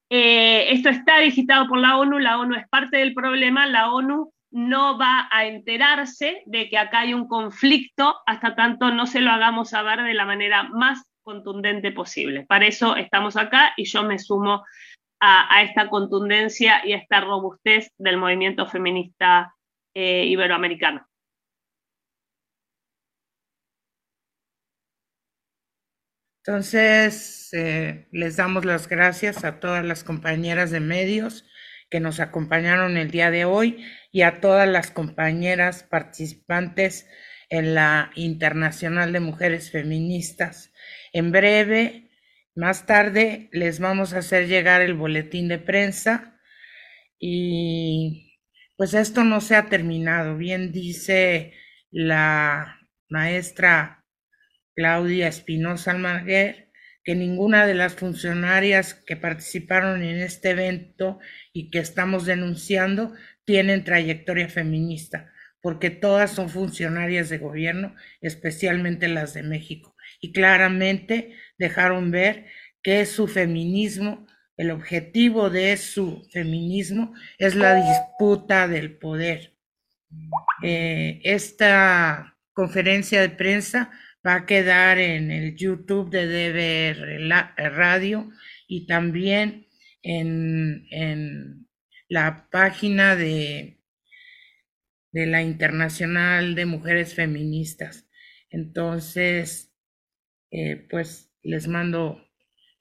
Eh, esto está digitado por la ONU, la ONU es parte del problema, la ONU no va a enterarse de que acá hay un conflicto hasta tanto no se lo hagamos saber de la manera más contundente posible. Para eso estamos acá y yo me sumo a, esta contundencia y a esta robustez del movimiento feminista eh, iberoamericano.
Entonces, eh, les damos las gracias a todas las compañeras de medios que nos acompañaron el día de hoy y a todas las compañeras participantes en la Internacional de Mujeres Feministas. En breve más tarde les vamos a hacer llegar el boletín de prensa y pues esto no se ha terminado. Bien dice la maestra Claudia Espinosa Almaguer que ninguna de las funcionarias que participaron en este evento y que estamos denunciando tienen trayectoria feminista, porque todas son funcionarias de gobierno, especialmente las de México. Y claramente dejaron ver que su feminismo, el objetivo de su feminismo es la disputa del poder. Eh, esta conferencia de prensa va a quedar en el YouTube de DBR Radio y también en, la página de, de la Internacional de Mujeres Feministas. Entonces, eh, pues les mando,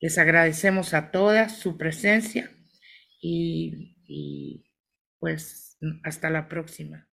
les agradecemos a todas su presencia y, y pues hasta la próxima.